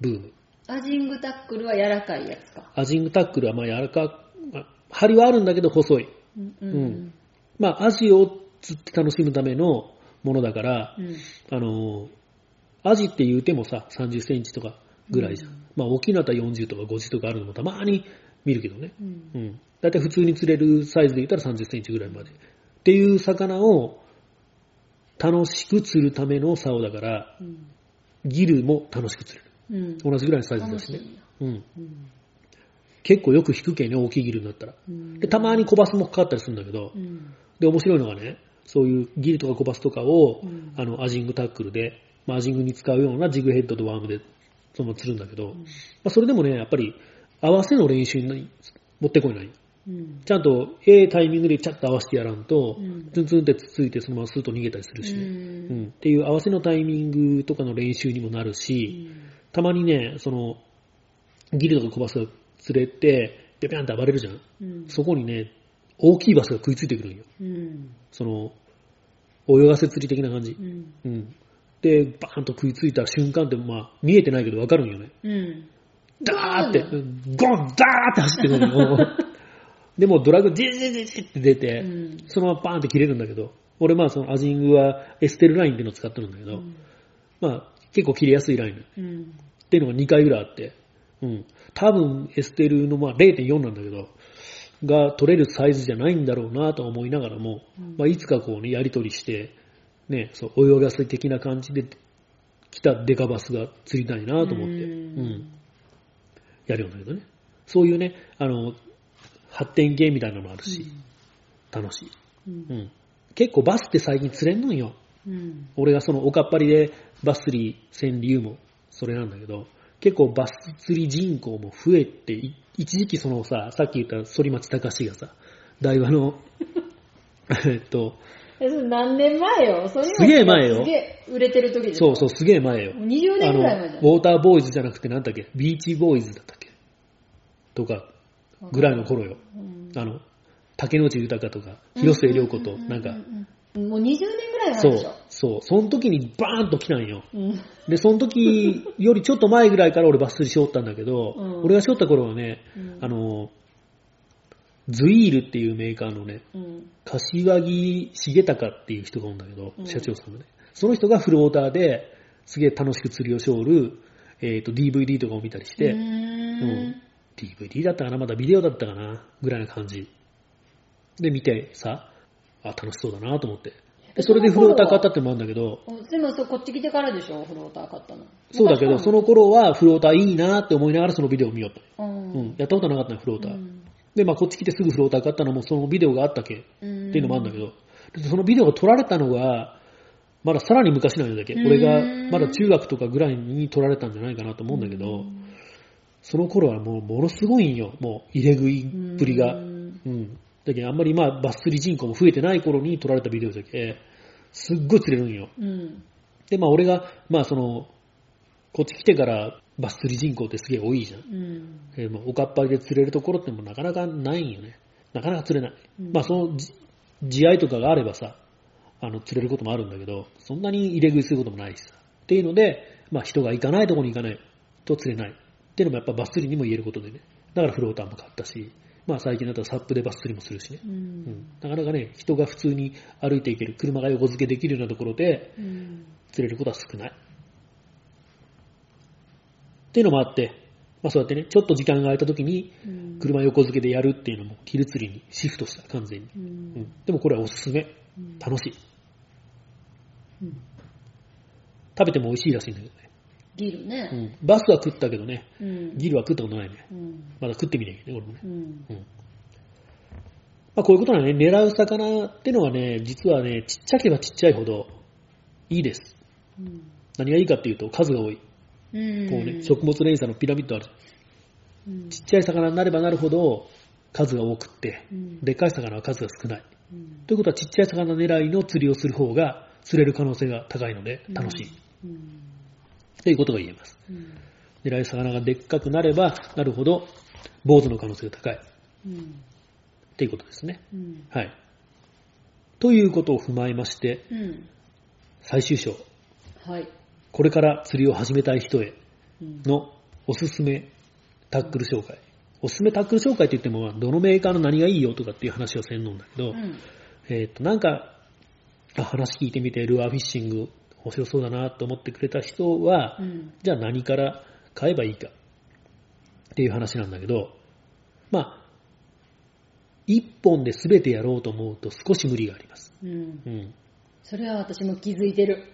ブーム。アジングタックルは柔らかいやつか。アジングタックルはまあ柔らか、まあ針はあるんだけど細い。うん。ううんん。まあ、アジを釣って楽しむためのものだから、うん。あのー、アジって言うてもさ、30センチとかぐらいじゃん。まあ、大きいのだったら40とか50とかあるのもたまに見るけどね。うん。うん。だいたい普通に釣れるサイズで言ったら30センチぐらいまで。っていう魚を楽しく釣るための竿だから、うん。ギルも楽しく釣れる。うん。同じぐらいのサイズだしね。うん。うん。結構よく引くけんね、大きいギルになったら。うんで、たまに小バスもかかったりするんだけど、うん。で、面白いのがね、そういうギルとかコバスとかを、うんあの、アジングタックルで、まあ、アジングに使うようなジグヘッドとワームで、そのまま釣るんだけど、まあ、それでもね、やっぱり、合わせの練習に持ってこいない。うん。ちゃんと、ええタイミングでチャッと合わせてやらんと、うんツンツンってつついてそのままスーッと逃げたりするしね。ううんん。っていう合わせのタイミングとかの練習にもなるし、たまにね、その、ギルとかコバスが釣れて、ぴゃぴゃんって暴れるじゃん。うん。そこにね、大きいバスが食いついてくるんよ。うん。その、泳がせ釣り的な感じう。ん。うん。で、バーンと食いついた瞬間って、まあ、見えてないけどわかるんよね。うん。ダーって、ゴン、ダーって走ってくるの。でもドラグジジジジって出て、うんそのままバーンって切れるんだけど、俺まあそのアジングはエステルラインっていうのを使ってるんだけど、まあ結構切れやすいラインうん。っていうのが2回ぐらいあって、うん。多分エステルのまあ0.4なんだけど、が取れるサイズじゃないんだろうなと思いながらも、まあいつかこうね、やり取りして、ね、そう、泳がせ的な感じで来たデカバスが釣りたいなと思って、うんうん。やるようなんだけどね。そういうね、あの、発展系みたいなのもあるし、楽しい。う。うんん。結構バスって最近釣れんのんよ。うん。俺がそのおかっぱりでバス釣りせん理由もそれなんだけど、結構バス釣り人口も増えて、い一時期そのさ、さっき言った反町隆史がさ、大和の、えっと、え、それ何年前よ？それすげえ前よ。すげえ売れてる時でそうそう、すげえ前よ。もう20年ぐらい前じゃん。あの、ウォーターボーイズじゃなくてなんだっけ、ビーチボーイズだったっけ？とか、ぐらいの頃よ。うん。あの、竹野内豊とか、広末涼子と、なんか、もう20年ぐらいそでしょ。、そう、その時にバーンと来たんよ。うん。で、その時よりちょっと前ぐらいから俺バス釣りしよったんだけど、うん俺がしよった頃はね、うんあの、ズイールっていうメーカーのね、うん。柏木重隆っていう人がおるんだけど、うん社長さんがね。その人がフローターですげえ楽しく釣りをしおる、えっ、と、DVD とかを見たりして、うーうんん。DVD だったかなまだビデオだったかなぐらいな感じ。で、見てさ、あ、楽しそうだなと思って。で、それでフローター買ったってのもあるんだけど、でもそうこっち来てからでしょ、フローター買ったの。そうだけど、その頃はフローターいいなって思いながらそのビデオを見よった。う。うんん。やったことなかったの、フローター。うんで、まあ、こっち来てすぐフローター買ったのもそのビデオがあったけ？うんっていうのもあるんだけど、でそのビデオが撮られたのが、まださらに昔なんだけうん俺がまだ中学とかぐらいに撮られたんじゃないかなと思うんだけど、その頃はもうものすごいんよ、もう入れ食いっぷりが。ううんん。だけどあんまりまあバス釣り人口も増えてない頃に撮られたビデオだけ、すっごい釣れるんよ。うん。で、まあ俺が、まあその、こっち来てからバス釣り人口ってすげえ多いじゃん。うん。えーまあおかっぱりで釣れるところってもなかなかないんよね。なかなか釣れない。うんまあそのじ地合とかがあればさ、あの釣れることもあるんだけど、そんなに入れ食いすることもないしさ。っていうので、まあ人が行かないところに行かないと釣れない。っていうのもやっぱバス釣りにも言えることでね。だからフローターも買ったし、まあ最近だったらサップでバス釣りもするしね。ううんん。なかなかね、人が普通に歩いていける、車が横付けできるようなところでうん。釣れることは少ない。っていうのもあって、まあそうやってね、ちょっと時間が空いた時にうん。車横付けでやるっていうのも昼釣りにシフトした、完全に。う。うんん、でもこれはおすすめ。うん楽しい。うん食べても美味しいらしいんだけどね。ギルうね。ん、バスは食ったけどね、うん。ギルは食ったことないね。うん。まだ食ってみないけどね、俺もね。うん。うんまあ、こういうことなね。狙う魚ってのはね、実はね、ちっちゃければちっちゃいほどいいです。うん。何がいいかっていうと数が多い。うん。こうね、食物連鎖のピラミッドある。うん。ちっちゃい魚になればなるほど数が多くって、うんでっかい魚は数が少ない。うんということはちっちゃい魚狙いの釣りをする方が釣れる可能性が高いので楽しい。うん。ということが言えます。うん。狙い魚がでっかくなればなるほど坊主の可能性が高い。うん。っていうことですね。うん。はい。ということを踏まえまして、うん。最終章。はい。これから釣りを始めたい人へうん。のおすすめタックル紹介。おすすめタックル紹介って言っても、どのメーカーの何がいいよとかっていう話はせんのんだけど、うん。えっ、と、なんか、あ話聞いてみて、ルアーフィッシング面白そうだなと思ってくれた人は、うん。じゃあ何から買えばいいかっていう話なんだけど、まあ、一本で全てやろうと思うと少し無理があります。うん。うん。それは私も気づいてる。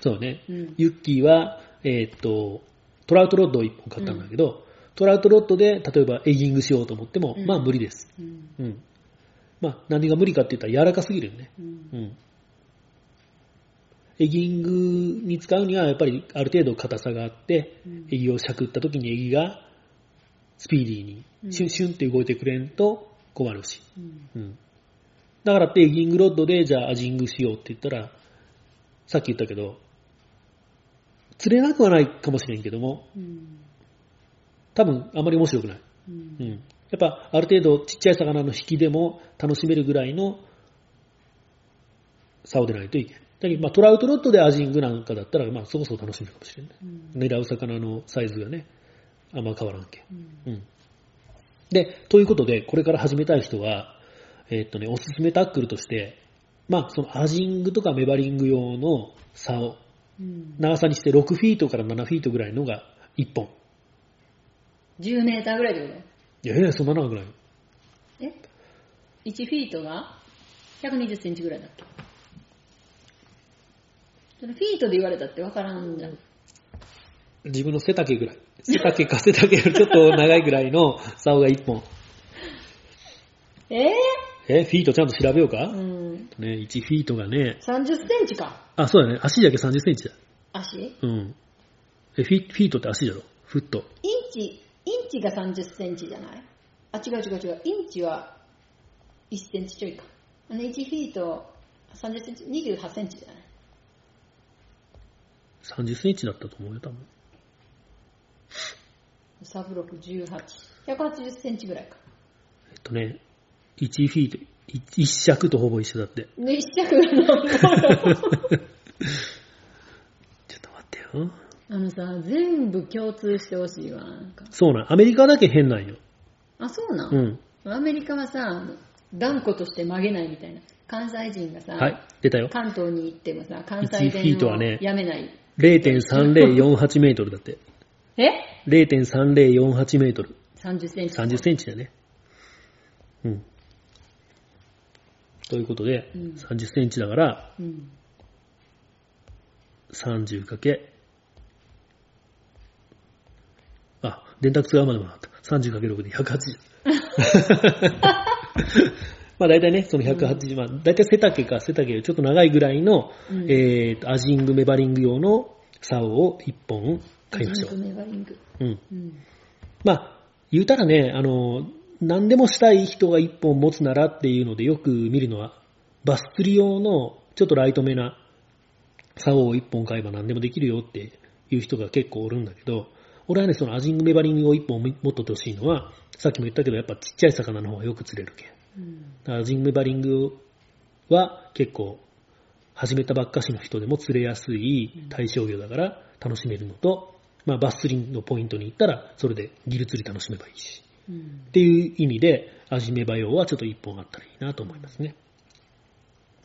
そうね。うん。ユッキーは、えっ、と、トラウトロッドを一本買ったんだけど、トラウトロッドで例えばエギングしようと思っても、うんまあ無理です。うん。うん。まあ何が無理かって言ったら柔らかすぎるよね。うんうん。エギングに使うにはやっぱりある程度硬さがあって、うんエギをしゃくった時にエギがスピーディーにうんシュンシュンって動いてくれんと困るし。うん。うん。だからってエギングロッドでじゃあアジングしようって言ったら、さっき言ったけど、釣れなくはないかもしれんけども、うん。多分あまり面白くない。う。うんん。やっぱある程度ちっちゃい魚の引きでも楽しめるぐらいの竿でないといけない。だけどまあトラウトロッドでアジングなんかだったら、まあそこそこ楽しめるかもしれない。うん。狙う魚のサイズがね、あんま変わらんけ。うんうん。で、ということで、これから始めたい人は、えーっとね、おすすめタックルとして、まあそのアジングとかメバリング用の竿、うん。長さにして6フィートから7フィートぐらいのが1本。10メーターぐらいってこいやいや、そんな長くない。とえ ?1 フィートが120センチぐらいだっけ？それフィートで言われたってわからんじゃん。自分の背丈ぐらい。背丈か背丈よりちょっと長いぐらいの竿が1本。ええ、フィートちゃんと調べようか、ー、うん。ね、1フィートがね、30センチか。あ、そうだね。足だけ30センチだ。足？うん。え、フィフィートって足だろ？フット。インチ、インチが30センチじゃない？あ、違う違う違う。インチは1センチちょいか。あの1フィート30センチ、28センチじゃない？30センチだったと思うよ、多分。サブロック18。180センチぐらいか。えっとね、1フィート、1尺とほぼ一緒だって。ね、一着が何本あるちょっと待ってよ。あのさ、全部共通してほしいわ、なんか。そうなん。アメリカだけ変なんよ。あ、そうな、うんん。アメリカはさ、断固として曲げないみたいな。関西人がさ、はい、出たよ。関東に行ってもさ、関西1フィート弁をはねやめない。0.3048メートルだって。え？0.3048メートル。?30 センチ。30センチだね。うん。ということで、うん30センチだから、うん。30かけ、あ、電卓使うまでもなかった。30かけ6で180。まあ大体ね、その180、まあ大体背丈か背丈よりちょっと長いぐらいの、うんえーと、アジングメバリング用の竿を1本買いましょジンクメバリング。う。うん。うん。まあ、言うたらね、あの、何でもしたい人が1本持つならっていうのでよく見るのは、バス釣り用のちょっとライトめな竿を1本買えば何でもできるよっていう人が結構おるんだけど、俺はね、そのアジングメバリングを1本持っとってほしいのは、さっきも言ったけど、やっぱちっちゃい魚の方がよく釣れるけん。うん。だからアジングメバリングは結構、始めたばっかしの人でも釣れやすい対象魚だから楽しめるのと、まあバス釣りのポイントに行ったら、それでギル釣り楽しめばいいし。うんっていう意味で、アジメバ用はちょっと一本あったらいいなと思いますね。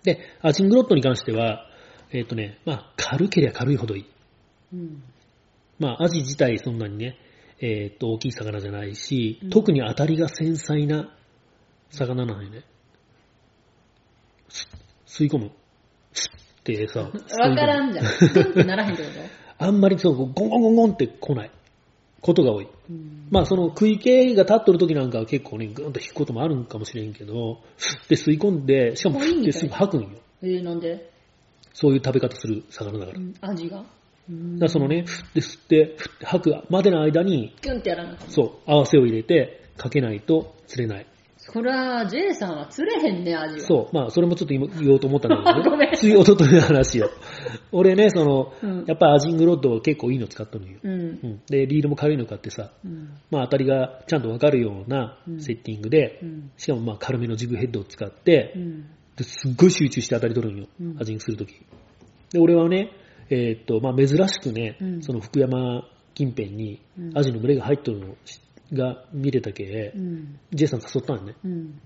で、アジングロッドに関しては、えっ、とね、まあ、軽ければ軽いほどいい。うん。まあ、アジ自体そんなにね、えっ、と、大きい魚じゃないし、うん特に当たりが繊細な魚なんよね。す吸い込む。ってさ、わからんじゃん。グンってならへんってこ あんまりそう、ゴンゴンゴンゴンって来ないことが多い。まあその食い気が立っとる時なんかは結構ね、ぐんと引くこともあるんかもしれんけど、で吸い込んで、しかももういいみたいですぐ吐くんよ。えー、なんで？そういう食べ方する魚だから。うん味が？うんらそのね、ふって吸って、ふって吐くまでの間に、キュンってやらな。そう、合わせを入れて、かけないと釣れない。そら、J さんは釣れへんね、味は。そう、まあそれもちょっと今言おうと思ったんだけどね。ついおとといの話よ。俺ね、その、うんやっぱアジングロッドを結構いいの使っとるんよ。うん。うん。で、リードも軽いの買ってさ、うん。まあ当たりがちゃんとわかるようなうんセッティングで、うん。しかもまあ軽めのジグヘッドを使って、すっごい集中して当たり取るんようん、アジングするとき。で、俺はね、えーっと、まあ珍しくね、うんその福山近辺にうんアジの群れが入っとるのが見れたけ、うん。J さん誘ったんね。うん。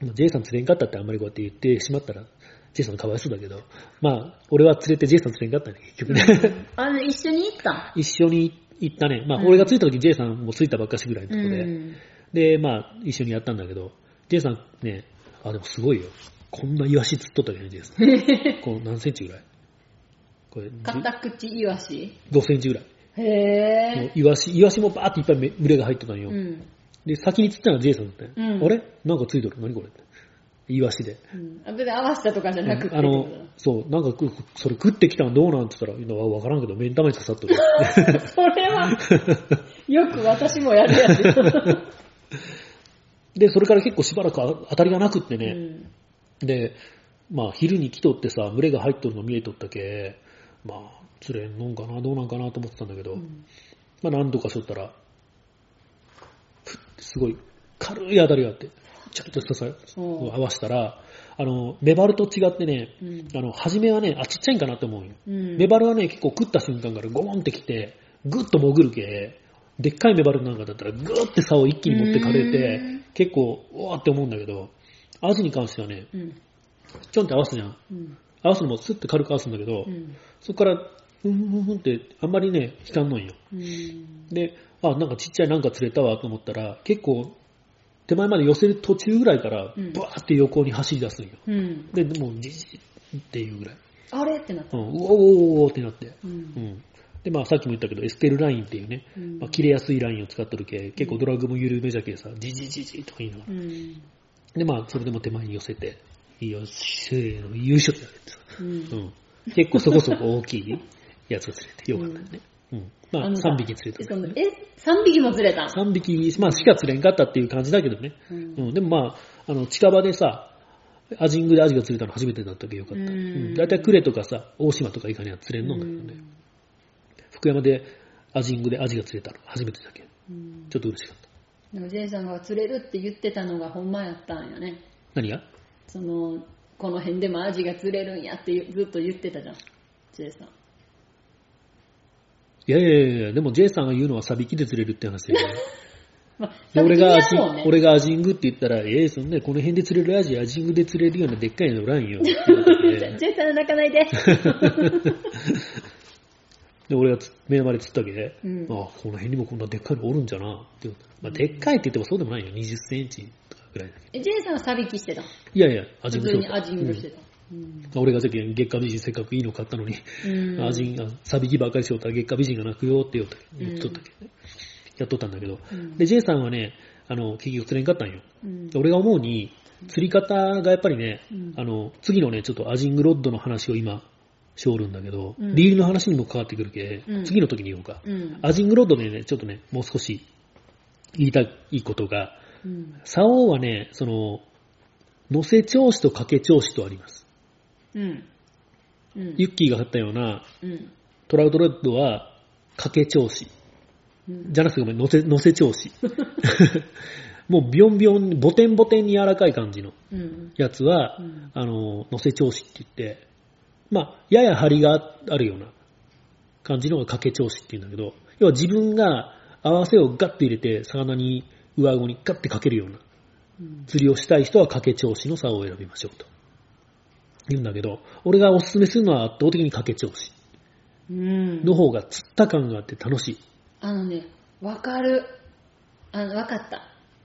まあ J さん釣れんかったってあんまりこうやって言ってしまったら、J さんかわいそうだけど、まあ、俺は釣れて J さん釣れんかったね、結局ね。あの、一緒に行った？一緒に行ったね。まあ、うん俺が着いた時 J さんも着いたばっかしぐらいのとこで、うん。で、まあ、一緒にやったんだけど、J さんね、あ、でもすごいよ。こんなイワシ釣っとったけどね、J さん。こう何センチぐらい？これ、カタクチイワシ？5センチぐらい。へぇもうイワシ、イワシもバーっていっぱいめ群れが入っとったんよ。うん。で、先に釣ったのは J さんだったよ。うんあれ？なんかついとる？何これ？って。イワシで。うん。あ別に合わせたとかじゃなくて。あの、そう、なんかく、それ食ってきたのどうなんって言ったら、わからんけど、目ん玉に刺さっとる。それは、よく私もやるやつよ。で、それから結構しばらくあ当たりがなくってうね。ん。で、まあ、昼に来とってさ、群れが入っとるの見えとったけ、まあ、釣れんのんかな、どうなんかなと思ってたんだけど、うんまあ、何度かしとったら、ふってすごい軽い当たりがあって、ちょっとささおう合わせたら、あの、メバルと違ってね、うんあの、初めはね、あ、ちっちゃいんかなと思うよ。うん。メバルはね、結構食った瞬間からゴーンってきて、ぐっと潜るけ、でっかいメバルなんかだったらぐーって竿を一気に持ってかれうてん、結構、うわーって思うんだけど、アジに関してはね、うん。ちょんって合わすじゃん。うん。合わすのもスッて軽く合わすんだけど、うん。そこから、うんうんうんってあんまりね、引かんのんよ。うん。で、あ、なんかちっちゃいなんか釣れたわと思ったら、結構、手前まで寄せる途中ぐらいから、うんブワーって横に走り出すんよ。うん。で、もう、じじっていうぐらい。あれ？ってなった。うん、うおーおーおーってなって。う。うんん。で、まあさっきも言ったけど、エステルラインっていうね、うんまあ、切れやすいラインを使っとるけ、結構ドラッグも緩めじゃけさ、じじじじとか言いながら。うん。で、まあ、それでも手前に寄せて、よし、せーの、優勝ってやるんですよ。うんうん。結構そこそこ大きい やつを釣れてよかったよね。うん。まあ、のさ3匹釣れたそのえ、3匹も釣れたん？3匹、まあ、しか釣れんかったっていう感じだけどね。うんうん。でもまあ、あの、近場でさ、アジングでアジが釣れたの初めてだったけどよかった。ううんん。だいたいクレとかさ、大島とかイカには釣れんのんだけどね。福山でアジングでアジが釣れたの初めてだけど、うんちょっと嬉しかった。でも J さんが釣れるって言ってたのがほんまやったんやね。何が？その、この辺でもアジが釣れるんやってずっと言ってたじゃん。J さん。いやいやいや、でも J さんが言うのはサビキで釣れるって話で、まあ、で俺がアジね、俺がアジングって言ったら、ええそんな、この辺で釣れるアジ、アジングで釣れるようなでっかいのおらんよ。って言ってて J さん泣かないで。で、俺がつ目の前で釣ったわけで、うんあこの辺にもこんなでっかいのおるんじゃなってまあ、でっかいって言ってもそうでもないよ。20センチとかぐらいだけど。え J さんはサビキしてた。いやいや、アジングしよう普通にアジングしてた。うん俺が世間月下美人せっかくいいの買ったのに、うんアジン、あサビキばっかりしよったら月下美人が泣くよって言おっとったけどね。やっとったんだけど。うんで、J さんはね、あの、結局釣れんかったんよ。うん俺が思うに、釣り方がやっぱりね、うんあの、次のね、ちょっとアジングロッドの話を今、しおるんだけど、うんリールの話にも関わってくるけ、うん次の時に言おうか。うんアジングロッドでね、ちょっとね、もう少し言いたいことが、うん竿はね、その、乗せ調子と掛け調子とあります。うんうんユッキーが貼ったようなうんトラウトロッドは掛け調子。うんじゃなくてごめん、乗せ、乗せ調子。もうビョンビョン、ボテンボテンに柔らかい感じのうんやつは、うんあの、乗せ調子って言って、まあ、やや張りがあるような感じのが掛け調子って言うんだけど、要は自分が合わせをガッと入れて、魚に上顎にガッてかけるようなうん釣りをしたい人は掛け調子の竿を選びましょうと。言うんだけど、俺がおすすめするのは圧倒的に掛け調子うんの方が釣った感があって楽しい。あのね、わかる。あの、わかった。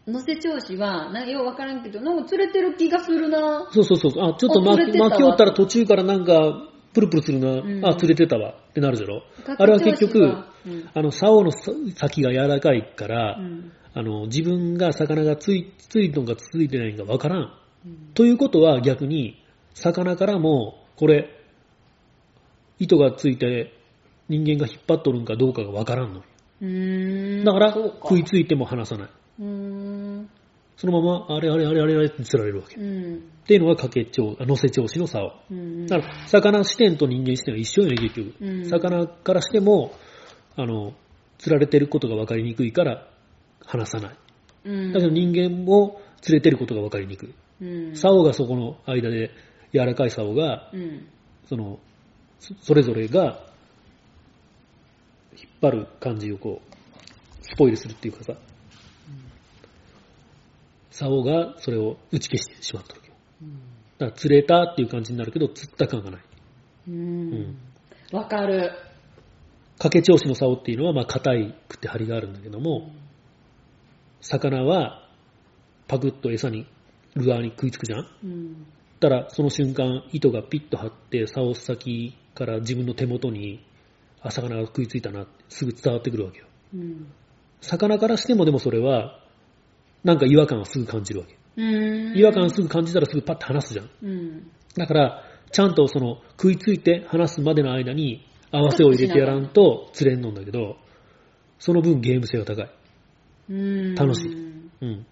乗せ調子は、なようわからんけど、なんか釣れてる気がするなそうそうそう。あ、ちょっとあ巻き巻き折ったら途中からなんか、プルプルするな。うんあ、釣れてたわ。ってなるじゃろ。あれは結局、うんあの、竿の先が柔らかいから、うんあの、自分が魚がつい、ついのかついてないのかわからんということは逆に、魚からも、これ、糸がついて人間が引っ張っとるんかどうかがわからんの。うーん。だから、食いついても離さない。そのまま、あれあれあれあれあれって釣られるわけ。っうん。ていうのが掛け調、あ乗せ調子の竿。うん。だから、魚視点と人間視点は一緒よね、結局。うん魚からしても、あの、釣られてることが分かりにくいから、離さない。うん。だけど人間も釣れてることが分かりにくい。うん。竿がそこの間で、柔らかい竿が、うん。その、そそれぞれが、引っ張る感じをこう、スポイルするっていうかさ、竿がそれを打ち消してしまったわけよ。だから釣れたっていう感じになるけど、釣った感がない。うん。わかる。掛け調子の竿っていうのは、まあ、硬いくて張りがあるんだけども、魚は、パクッと餌に、ルアーに食いつくじゃんうん。たら、その瞬間、糸がピッと張って、竿先から自分の手元に、あ、魚が食いついたなって、すぐ伝わってくるわけよ。うん。魚からしてもでもそれは、なんか違和感をすぐ感じるわけ。うん。違和感をすぐ感じたらすぐパッと離すじゃん。うん。だから、ちゃんとその食いついて離すまでの間に合わせを入れてやらんと釣れんのんだけど、その分ゲーム性が高い。うん。楽しいうん。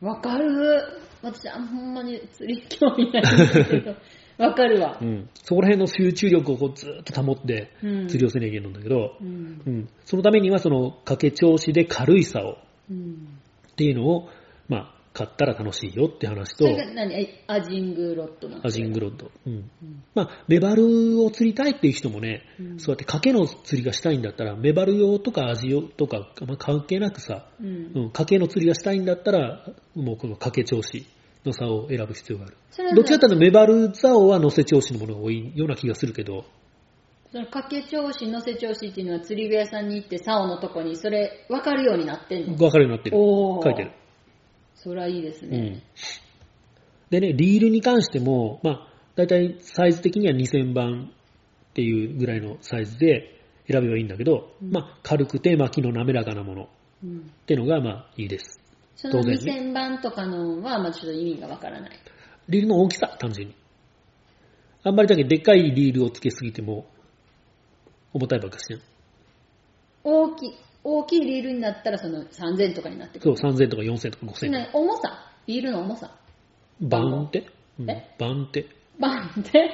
わかる。私、あんほんまに釣り興味ないんだけど、わかるわ う。ん。そこら辺の集中力をこうずーっと保ってうん釣りをせねえけんのんだけど、うん。うん。そのためにはその掛け調子で軽い竿うん。っていうのを、まあ、買ったら楽しいよって話と、それが何？えアジングロッドなのアジングロッド。うん。うんまあ、メバルを釣りたいっていう人もね、うんそうやって賭けの釣りがしたいんだったら、メバル用とかアジ用とか、まあ、関係なくさ、うんうん、賭けの釣りがしたいんだったら、もうこの賭け調子の差を選ぶ必要がある。どっちかというとメバル竿は乗せ調子のものが多いような気がするけど、その掛け調子、乗せ調子っていうのは釣り具屋さんに行って竿のとこにそれ分かるようになってんの？分かるようになってる。書いてる。それはいいですね。うん。でね、リールに関しても、まあ、だいたいサイズ的には2000番っていうぐらいのサイズで選べばいいんだけど、うんまあ、軽くて巻きの滑らかなものっうんていうのが、まあ、いいです。その当然ね。2000番とかのは、まあちょっと意味がわからない。リールの大きさ、単純に。あんまりだけでっかいリールをつけすぎても、重たいばっかしじゃん。大きい、大きいリールになったらその3000とかになってくそう、る。3000とか4000とか5000とか。ね、重さ？リールの重さ？バンって、うんえ？バンって。バンって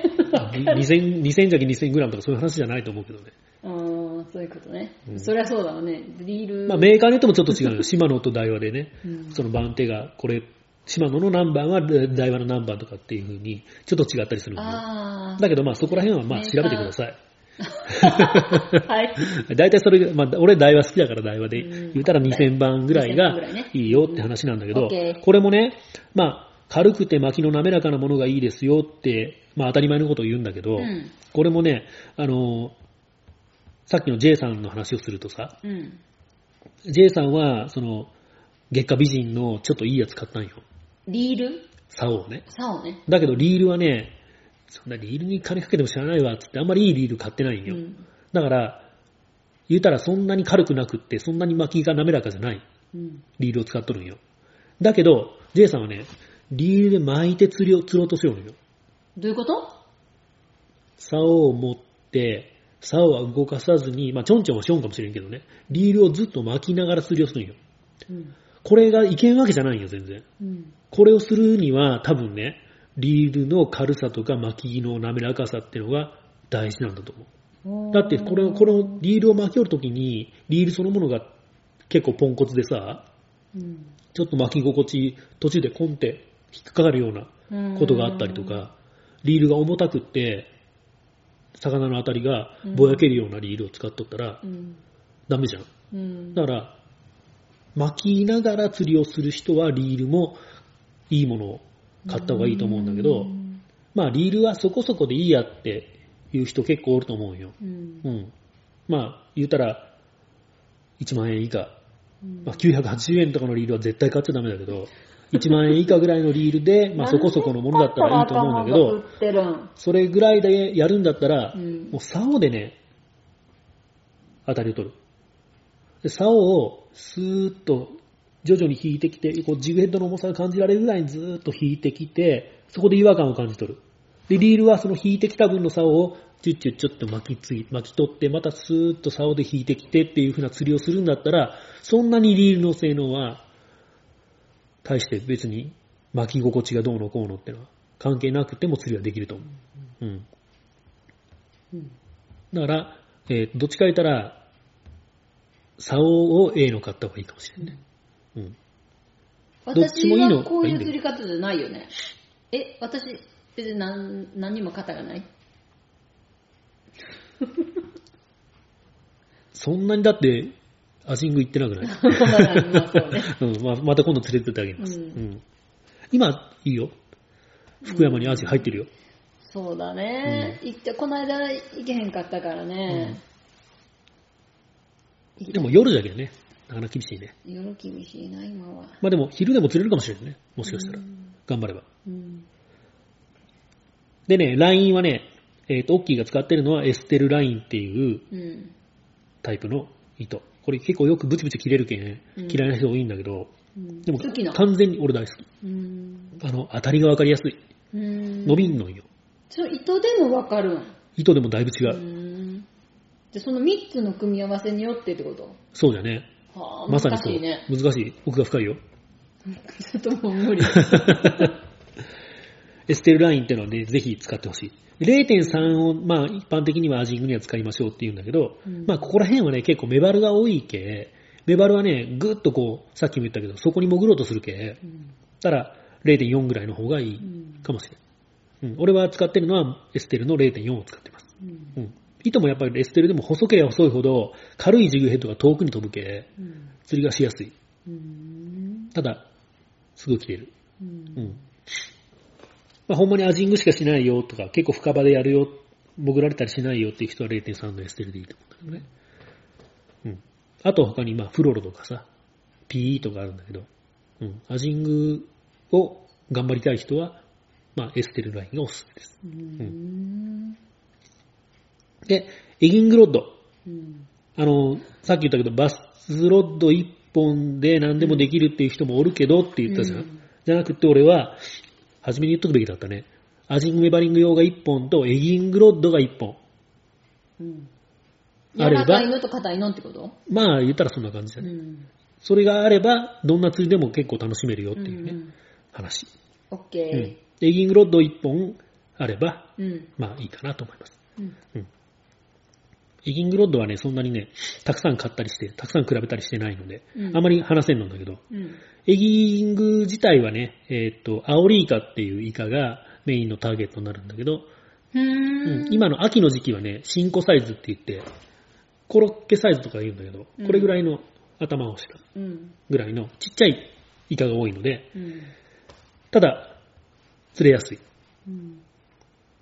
？2000、2000じゃけ2000グラムとかそういう話じゃないと思うけどね。うーん、そういうことね。うんそりゃそうだわね。リール。まあメーカーによってもちょっと違うよ。シマノとダイワでね、うんその番手が、これ、シマノの何番はダイワの何番とかっていう風に、ちょっと違ったりする。だけどまあそこら辺はまあ調べてください。はい。大体それが、まあ俺ダイワ好きだからダイワでうん言ったら2000番ぐらい2000がいねいいよって話なんだけどこれもね、まあ軽くて巻きの滑らかなものがいいですよって、まあ当たり前のことを言うんだけど、うん。これもね、あの、さっきの J さんの話をするとさ、うん。J さんは、その、月下美人のちょっといいやつ買ったんよ。リール？竿をね。竿ね。だけどリールはね、そんなリールに金かけても知らないわ、つってあんまりいいリール買ってないんよ。うん。だから、言うたらそんなに軽くなくって、そんなに巻きが滑らかじゃないうん。リールを使っとるんよ。だけど、J さんはね、リールで巻いて釣りを釣ろうとしよるんよ。どういうこと？竿を持って、竿は動かさずに、まあ、ちょんちょんはしょんかもしれんけどね、リールをずっと巻きながら釣りをするんよ。うん。これがいけんわけじゃないんよ、全然。うん。これをするには、多分ね、リールの軽さとか巻きの滑らかさっていうのが大事なんだと思う。だって、これを、このリールを巻き折るときに、リールそのものが結構ポンコツでさ、うん、ちょっと巻き心地、途中でコンって引っかかるようなことがあったりとか、リールが重たくって、魚の当たりがぼやけるようなリールを使っとったらうん。ダメじゃん。うん。だから、巻きながら釣りをする人はリールもいいものを買った方がいいと思うんだけど、まあリールはそこそこでいいやっていう人結構おると思うよ。うん。うん。まあ言うたら1万円以下、うんまあ、980円とかのリールは絶対買っちゃダメだけど、1万円以下ぐらいのリールで、まあそこそこのものだったらいいと思うんだけど。それぐらいでやるんだったら、うんもう竿でね、当たりを取る。で竿をスーッと徐々に引いてきて、こうジグヘッドの重さが感じられるぐらいにずーっと引いてきて、そこで違和感を感じ取る。で、リールはその引いてきた分の竿をチュッチュッチュッと巻きつぎ、巻き取って、またスーッと竿で引いてきてっていう風な釣りをするんだったら、そんなにリールの性能は、対して別に巻き心地がどうのこうのってのは関係なくても釣りはできると思う。うん。うん。だから、えーどっちか言ったら、竿を A の買った方がいいかもしれないね。うん。私もいいのはこういう釣り方じゃないよね。え、私、別に何何にも型がない？そんなにだって、アジング行ってなくないまあそうん、まあ、また今度連れてってあげます。うん。今、いいよ。福山にアジ入ってるよ。そうだね。行って、この間行けへんかったからね。でも夜だけどね、なかなか厳しいね。夜厳しいな、今は。まあでも昼でも釣れるかもしれないね。もしかしたら。頑張れば。うん。でね、ラインはね、えっ、と、オッキーが使ってるのはエステルラインっていう。タイプの糸。これ結構よくブチブチ切れるけん、うん嫌いな人多いんだけど、うんでも。完全に俺大好き。うん。あの、当たりがわかりやすい。うん。伸びんのよ。そう、糸でもわかるん？糸でもだいぶ違う。うん。で、その3つの組み合わせによってってこと？そうだね。はあ、まさにそう。難しいね。難しい。奥が深いよ。ちょっともう無理。エステルラインっていうのはね、ぜひ使ってほしい。0.3を、まあ、一般的にはアジングには使いましょうって言うんだけど、うんまあ、ここら辺はね、結構メバルが多いけ、メバルはね、ぐっとこう、さっきも言ったけど、そこに潜ろうとするけ、うんたら0.4ぐらいの方がいいうんかもしれない。うん、俺は使ってるのはエステルの0.4を使ってます。うんうん。糸もやっぱりエステルでも細ければ細いほど、軽いジグヘッドが遠くに飛ぶけ、うん釣りがしやすい。うんただ、すぐ切れる。うんうん。まあ、ほんまにアジングしかしないよとか、結構深場でやるよ、潜られたりしないよっていう人は0.3のエステルでいいと思うんだけどね。うん。あと他に、まあ、フロロとかさ、PE とかあるんだけど、うん。アジングを頑張りたい人は、まあ、エステルラインがおすすめです。うんで、エギングロッド。うんあの、さっき言ったけど、バスロッド1本で何でもできるっていう人もおるけどって言ったじゃん。うんじゃなくて俺は、初めに言っとくべきだったね。アジングメバリング用が1本とエギングロッドが1本。うん。あれば柔らかいのと硬いのってこと？まあ言ったらそんな感じだね。うん。それがあれば、どんな釣りでも結構楽しめるよっていうね、ん。話。オッうんケエギングロッド1本あれば、ー。うん。まあいいかなと思います。うん。エギングロッドはね、そんなにね、たくさん買ったりして、たくさん比べたりしてないので、うんあまり話せんのんだけど、うん。エギング自体はね、えーっと、アオリイカっていうイカがメインのターゲットになるんだけど、うん。今の秋の時期はね、シンコサイズって言って、コロッケサイズとか言うんだけど、これぐらいの頭をした。ぐらいのちっちゃいイカが多いので、ただ、釣れやすい。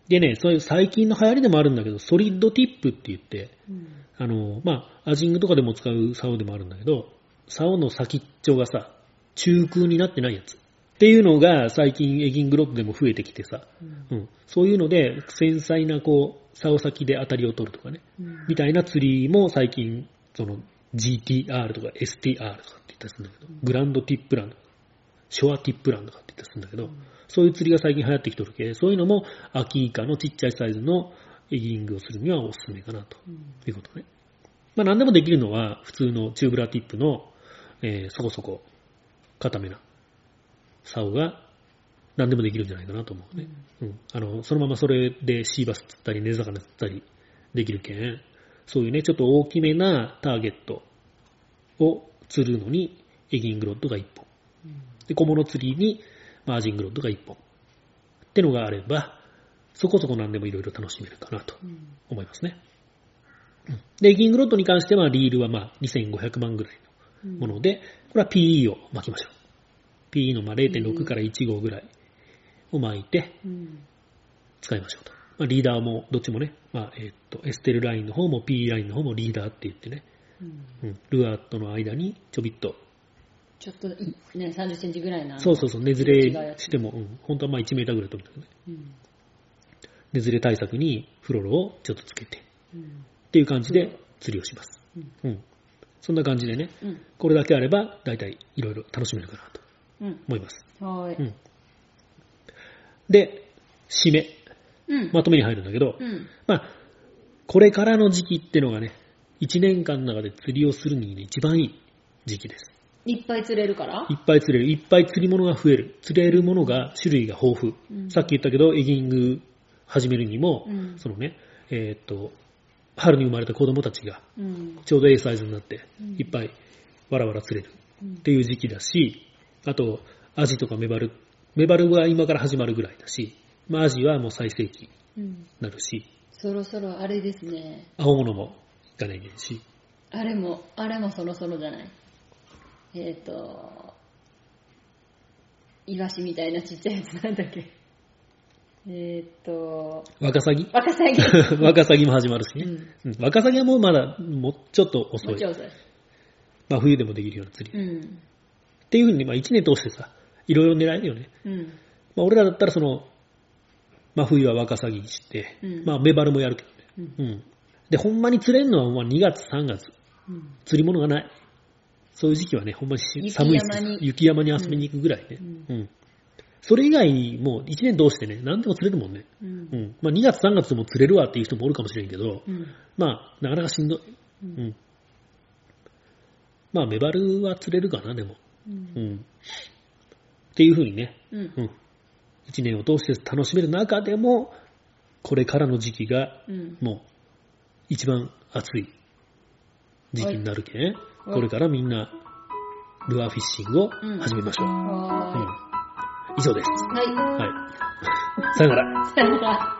うん。でね、そういう最近の流行りでもあるんだけど、ソリッドティップって言って、うん。あの、まあ、アジングとかでも使う竿でもあるんだけど、竿の先っちょがさ、中空になってないやつ。っていうのが最近エギングロッドでも増えてきてさ、うん、そういうので繊細なこう、竿先で当たりを取るとかね、うん。みたいな釣りも最近、その GTR とか STR とかって言ったりするんだけど、グランドティップランとか、ショアティップランとかって言ったりするんだけど、そういう釣りが最近流行ってきてるけ、そういうのも秋イカのちっちゃいサイズのエギングをするにはおすすめかなということね。まあ何でもできるのは普通のチューブラーティップの、えーそこそこ固めな竿が何でもできるんじゃないかなと思うね。うん。あの、そのままそれでシーバス釣ったり、根魚釣ったりできるけん、そういうね、ちょっと大きめなターゲットを釣るのにエギングロッドが1本。で、小物釣りにマージングロッドが1本。ってのがあれば、そこそこ何でもいろいろ楽しめるかなと思いますね。うんで、エギングロッドに関してはリールはまあ2500万ぐらいのもので、これは PE を巻きましょう。PE のまあ0.6から15ぐらいを巻いてうん。使いましょうと。まあ、リーダーもどっちもね、まあ、えっと、エステルラインの方も PE ラインの方もリーダーって言ってね、うん。うん、ルアーとの間にちょびっと、ちょっとい、ね、30センチぐらいな。そうそうそう、根ずれしても、うん、本当はまあ1メーターぐらい飛ぶんだけどね。うん。根ずれ対策にフロロをちょっとつけて、うん。っていう感じで釣りをします。うんうん。そんな感じでね、うん。これだけあれば、大体いろいろ楽しめるかなとうん。思います。はーい。うん。で、締め、うん。まとめに入るんだけど、うん。まあ、これからの時期ってのがね、1年間の中で釣りをするに、ね、一番いい時期です。いっぱい釣れるから？いっぱい釣れる。いっぱい釣り物が増える。釣れるものが、種類が豊富。うんさっき言ったけど、エギング始めるにも、うんそのね、えーっと、春に生まれた子供たちが、うん。ちょうど A サイズになってうん、いっぱいわらわら釣れるうんっていう時期だし、あと、アジとかメバル、メバルは今から始まるぐらいだし、まあ、アジはもう最盛期にうん。なるし、そろそろあれですね。青物もいかないけんし、あれも、あれもそろそろじゃない？えっ、と、イワシみたいなちっちゃいやつなんだっけ？えっ、と、ワカサギ？ワカサギ。ワカサギも始まるしね。うん。うんワカサギはもうまだ、もうちょっと遅いもち。ろんそうです。まあ冬でもできるような釣り。っうん。ていうふうに、まあ一年通してさ、いろいろ狙えるよね。うん。まあ俺らだったらその、まあ冬はワカサギにして、うんまあメバルもやるけどうん。ね。うん。で、ほんまに釣れるのはまあ2月、3月。うん。釣り物がない。そういう時期はね、ほんまに寒いし山に雪山に遊びに行くぐらいね。ううん。それ以外、もう1年通してね、何でも釣れるもんね。う。うんん。まあ2月、3月でも釣れるわっていう人もおるかもしれんけど、うん。まあ、なかなかしんどい。う。うんん。まあ、メバルは釣れるかな、でも。う。うんん。っていう風にね、うん。うん。1年を通して楽しめる中でも、これからの時期が、うん。もう、一番暑い時期になるけん、はいこれからみんな、ルアーフィッシングを始めましょう。うん。は以上です。ーい。ははい。さよなら。い。さよなら。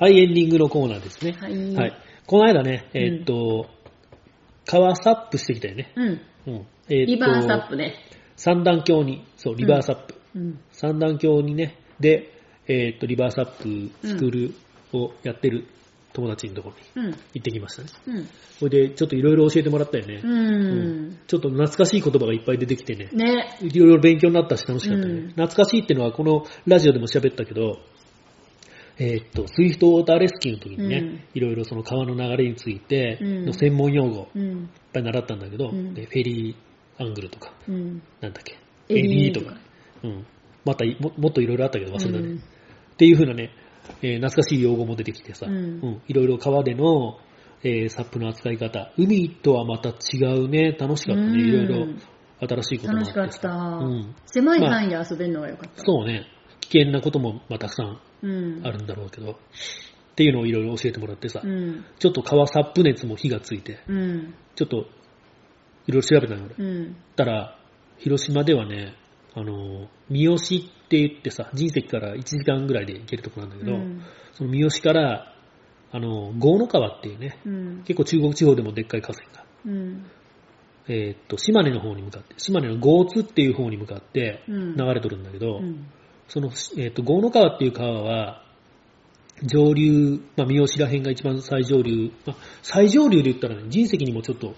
はい、エンディングのコーナーですね。はいはい。この間ね、えーっと、川サップしてきたよね。うん。うん。えーっとリバーサップね。三段橋に、そう、リバーサップ。うん。三段橋にね、で、えーっと、リバーサップスクールをやってる友達のところにうん。行ってきましたね。うん。それで、ちょっといろいろ教えてもらったよね。うん。ちょっと懐かしい言葉がいっぱい出てきてね。ね。いろいろ勉強になったし楽しかったね。うん懐かしいってのはこのラジオでも喋ったけど、えーっと、スイフトウォーターレスキューの時にね、うん。いろいろその川の流れについてうん。の専門用語いっうん。ぱい習ったんだけど、うん。で ferry angle とか、うん。なんだっけ、エリーとか、うん。またももっといろいろあったけど忘れたね。うん。っていう風なね、えー懐かしい用語も出てきてさ、うん。いろいろ川での、えーサップの扱い方、海とはまた違うね、楽しかったね、うん。いろいろ新しいこともあってさ。楽しかった。うん、狭い範囲で遊べるのがよかった。そうね、危険なこともまあたくさんうん。あるんだろうけど、っていうのをいろいろ教えてもらってさ、うん。ちょっと川サップ熱も火がついて、うん。ちょっといろいろ調べたの俺。うん。たら、広島ではね、あの、三好って言ってさ、人石から1時間ぐらいで行けるところなんだけど、うんその三好から、あの、郷野川っていうね、うん。結構中国地方でもでっかい河川が、うん。えーっと、島根の方に向かって、島根の郷津っていう方に向かってうん流れとるんだけど、うん。その、えーっと、郷野川っていう川は、上流、まあ、三好ら辺が一番最上流、まあ、最上流で言ったらね、人石にもちょっと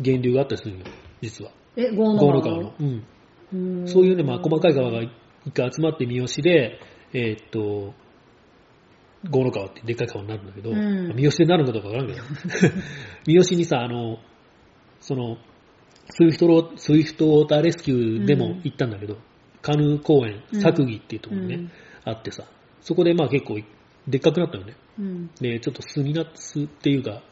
源流があったりするんよ、実は。え、郷野郷野川の川の。うん。うんそういうね、まあ、細かい川が一回集まって三好で、えーっと、郷野川ってでっかい川になるんだけど、うんまあ三好でなるのかどうかわからんけど、三次にさ、あの、その、スイフトロー、スイフトウォーターレスキューでも行ったんだけど、カヌー公園、うん作木っていうところにね、うんあってさ、そこでまあ結構でっかくなったよね。うん。で、ちょっと巣にな巣っていうか、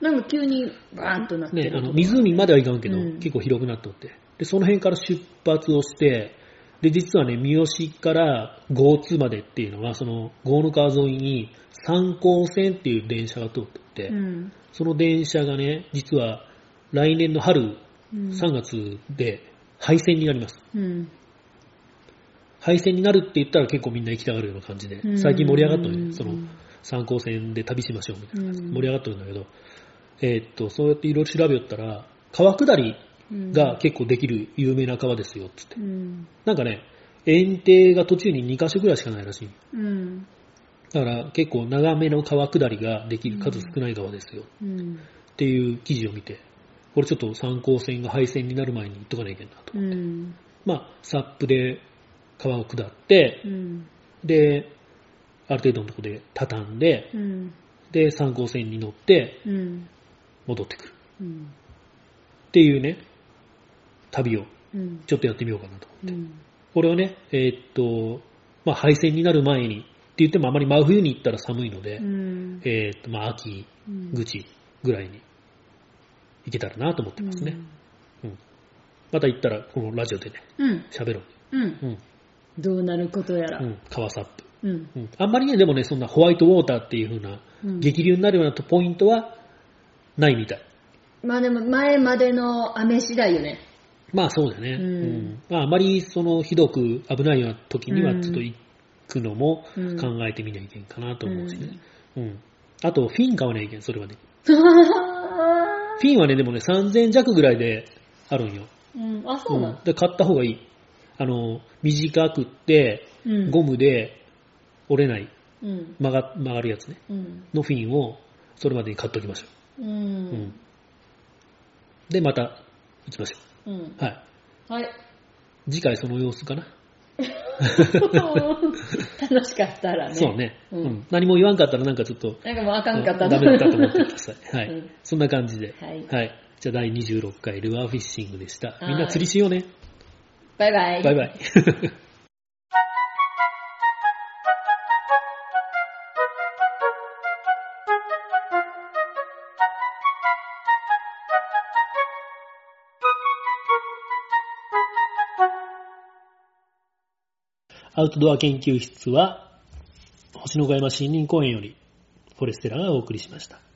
なんか急にバーンとなってね、る。あの湖まではいかんけど、うん結構広くなっておってでその辺から出発をしてで実はね三次から江津までっていうのはその江の川沿いに三江線っていう電車が通ってて、うん。その電車がね実は来年の春うん3月で廃線になりますうん。廃線になるって言ったら結構みんな行きたがるような感じでうん最近盛り上がったのうんねその三高線で旅しましょうみたいな感じでうん盛り上がってるんだけど、えーっとそうやっていろいろ調べよったら川下りが結構できる有名な川ですよっつって。うん。なんかね、園庭が途中に2カ所ぐらいしかないらしい。うん。だから結構長めの川下りができる数少ない川ですようん。っていう記事を見て、これちょっと参考線が廃線になる前に言っとかなきゃいけんなと。うん。まあ、サップで川を下って、うん。で、ある程度のところで畳んで、うん。で、参考線に乗ってうん。戻ってくるうん。っていうね、旅をうん。ちょっとやってみようかなと。うん。これはね、えーっと、まあ、廃線になる前に、って言ってもあまり真冬に行ったら寒いので、うん。えーっと、まあ、秋口ぐらいに行けたらなと思ってますね。うん。また行ったら、このラジオでね、うん。喋ろうん。う。うん。どうなることやらう。ん。川サップ。うん。うん。あんまりね、でもね、そんなホワイトウォーターっていう風な、うん激流になるようなポイントはないみたい。まあでも前までの雨次第よね。まあそうだよね。うんまああまりそのひどく危ないような時にはうんちょっと行くのもうん考えてみないけんかなと思うしね。うん。あと、フィン買わないけん、それはね。フィンはね、でもね、3000弱ぐらいであるんよ。うん。あ、そうなの？んで、買った方がいい。あの、短くって、うんゴムで折れない、うん。曲が曲がるやつね。うん。のフィンを、それまでに買っておきましょう。う。うんん。で、また行きましょう。はい。はい。次回その様子かな。楽しかったらね。そうね、ううんん。何も言わんかったらなんかちょっと、なんかもうあかんかったダメだったと思ってください。はい。うんそんな感じで。はいじゃあ第26回ルアーフィッシングでした。はいみんな釣りしようね。バイバイ。バイバイ。アウトドア研究室は、星の小山森林公園より、フォレステラがお送りしました。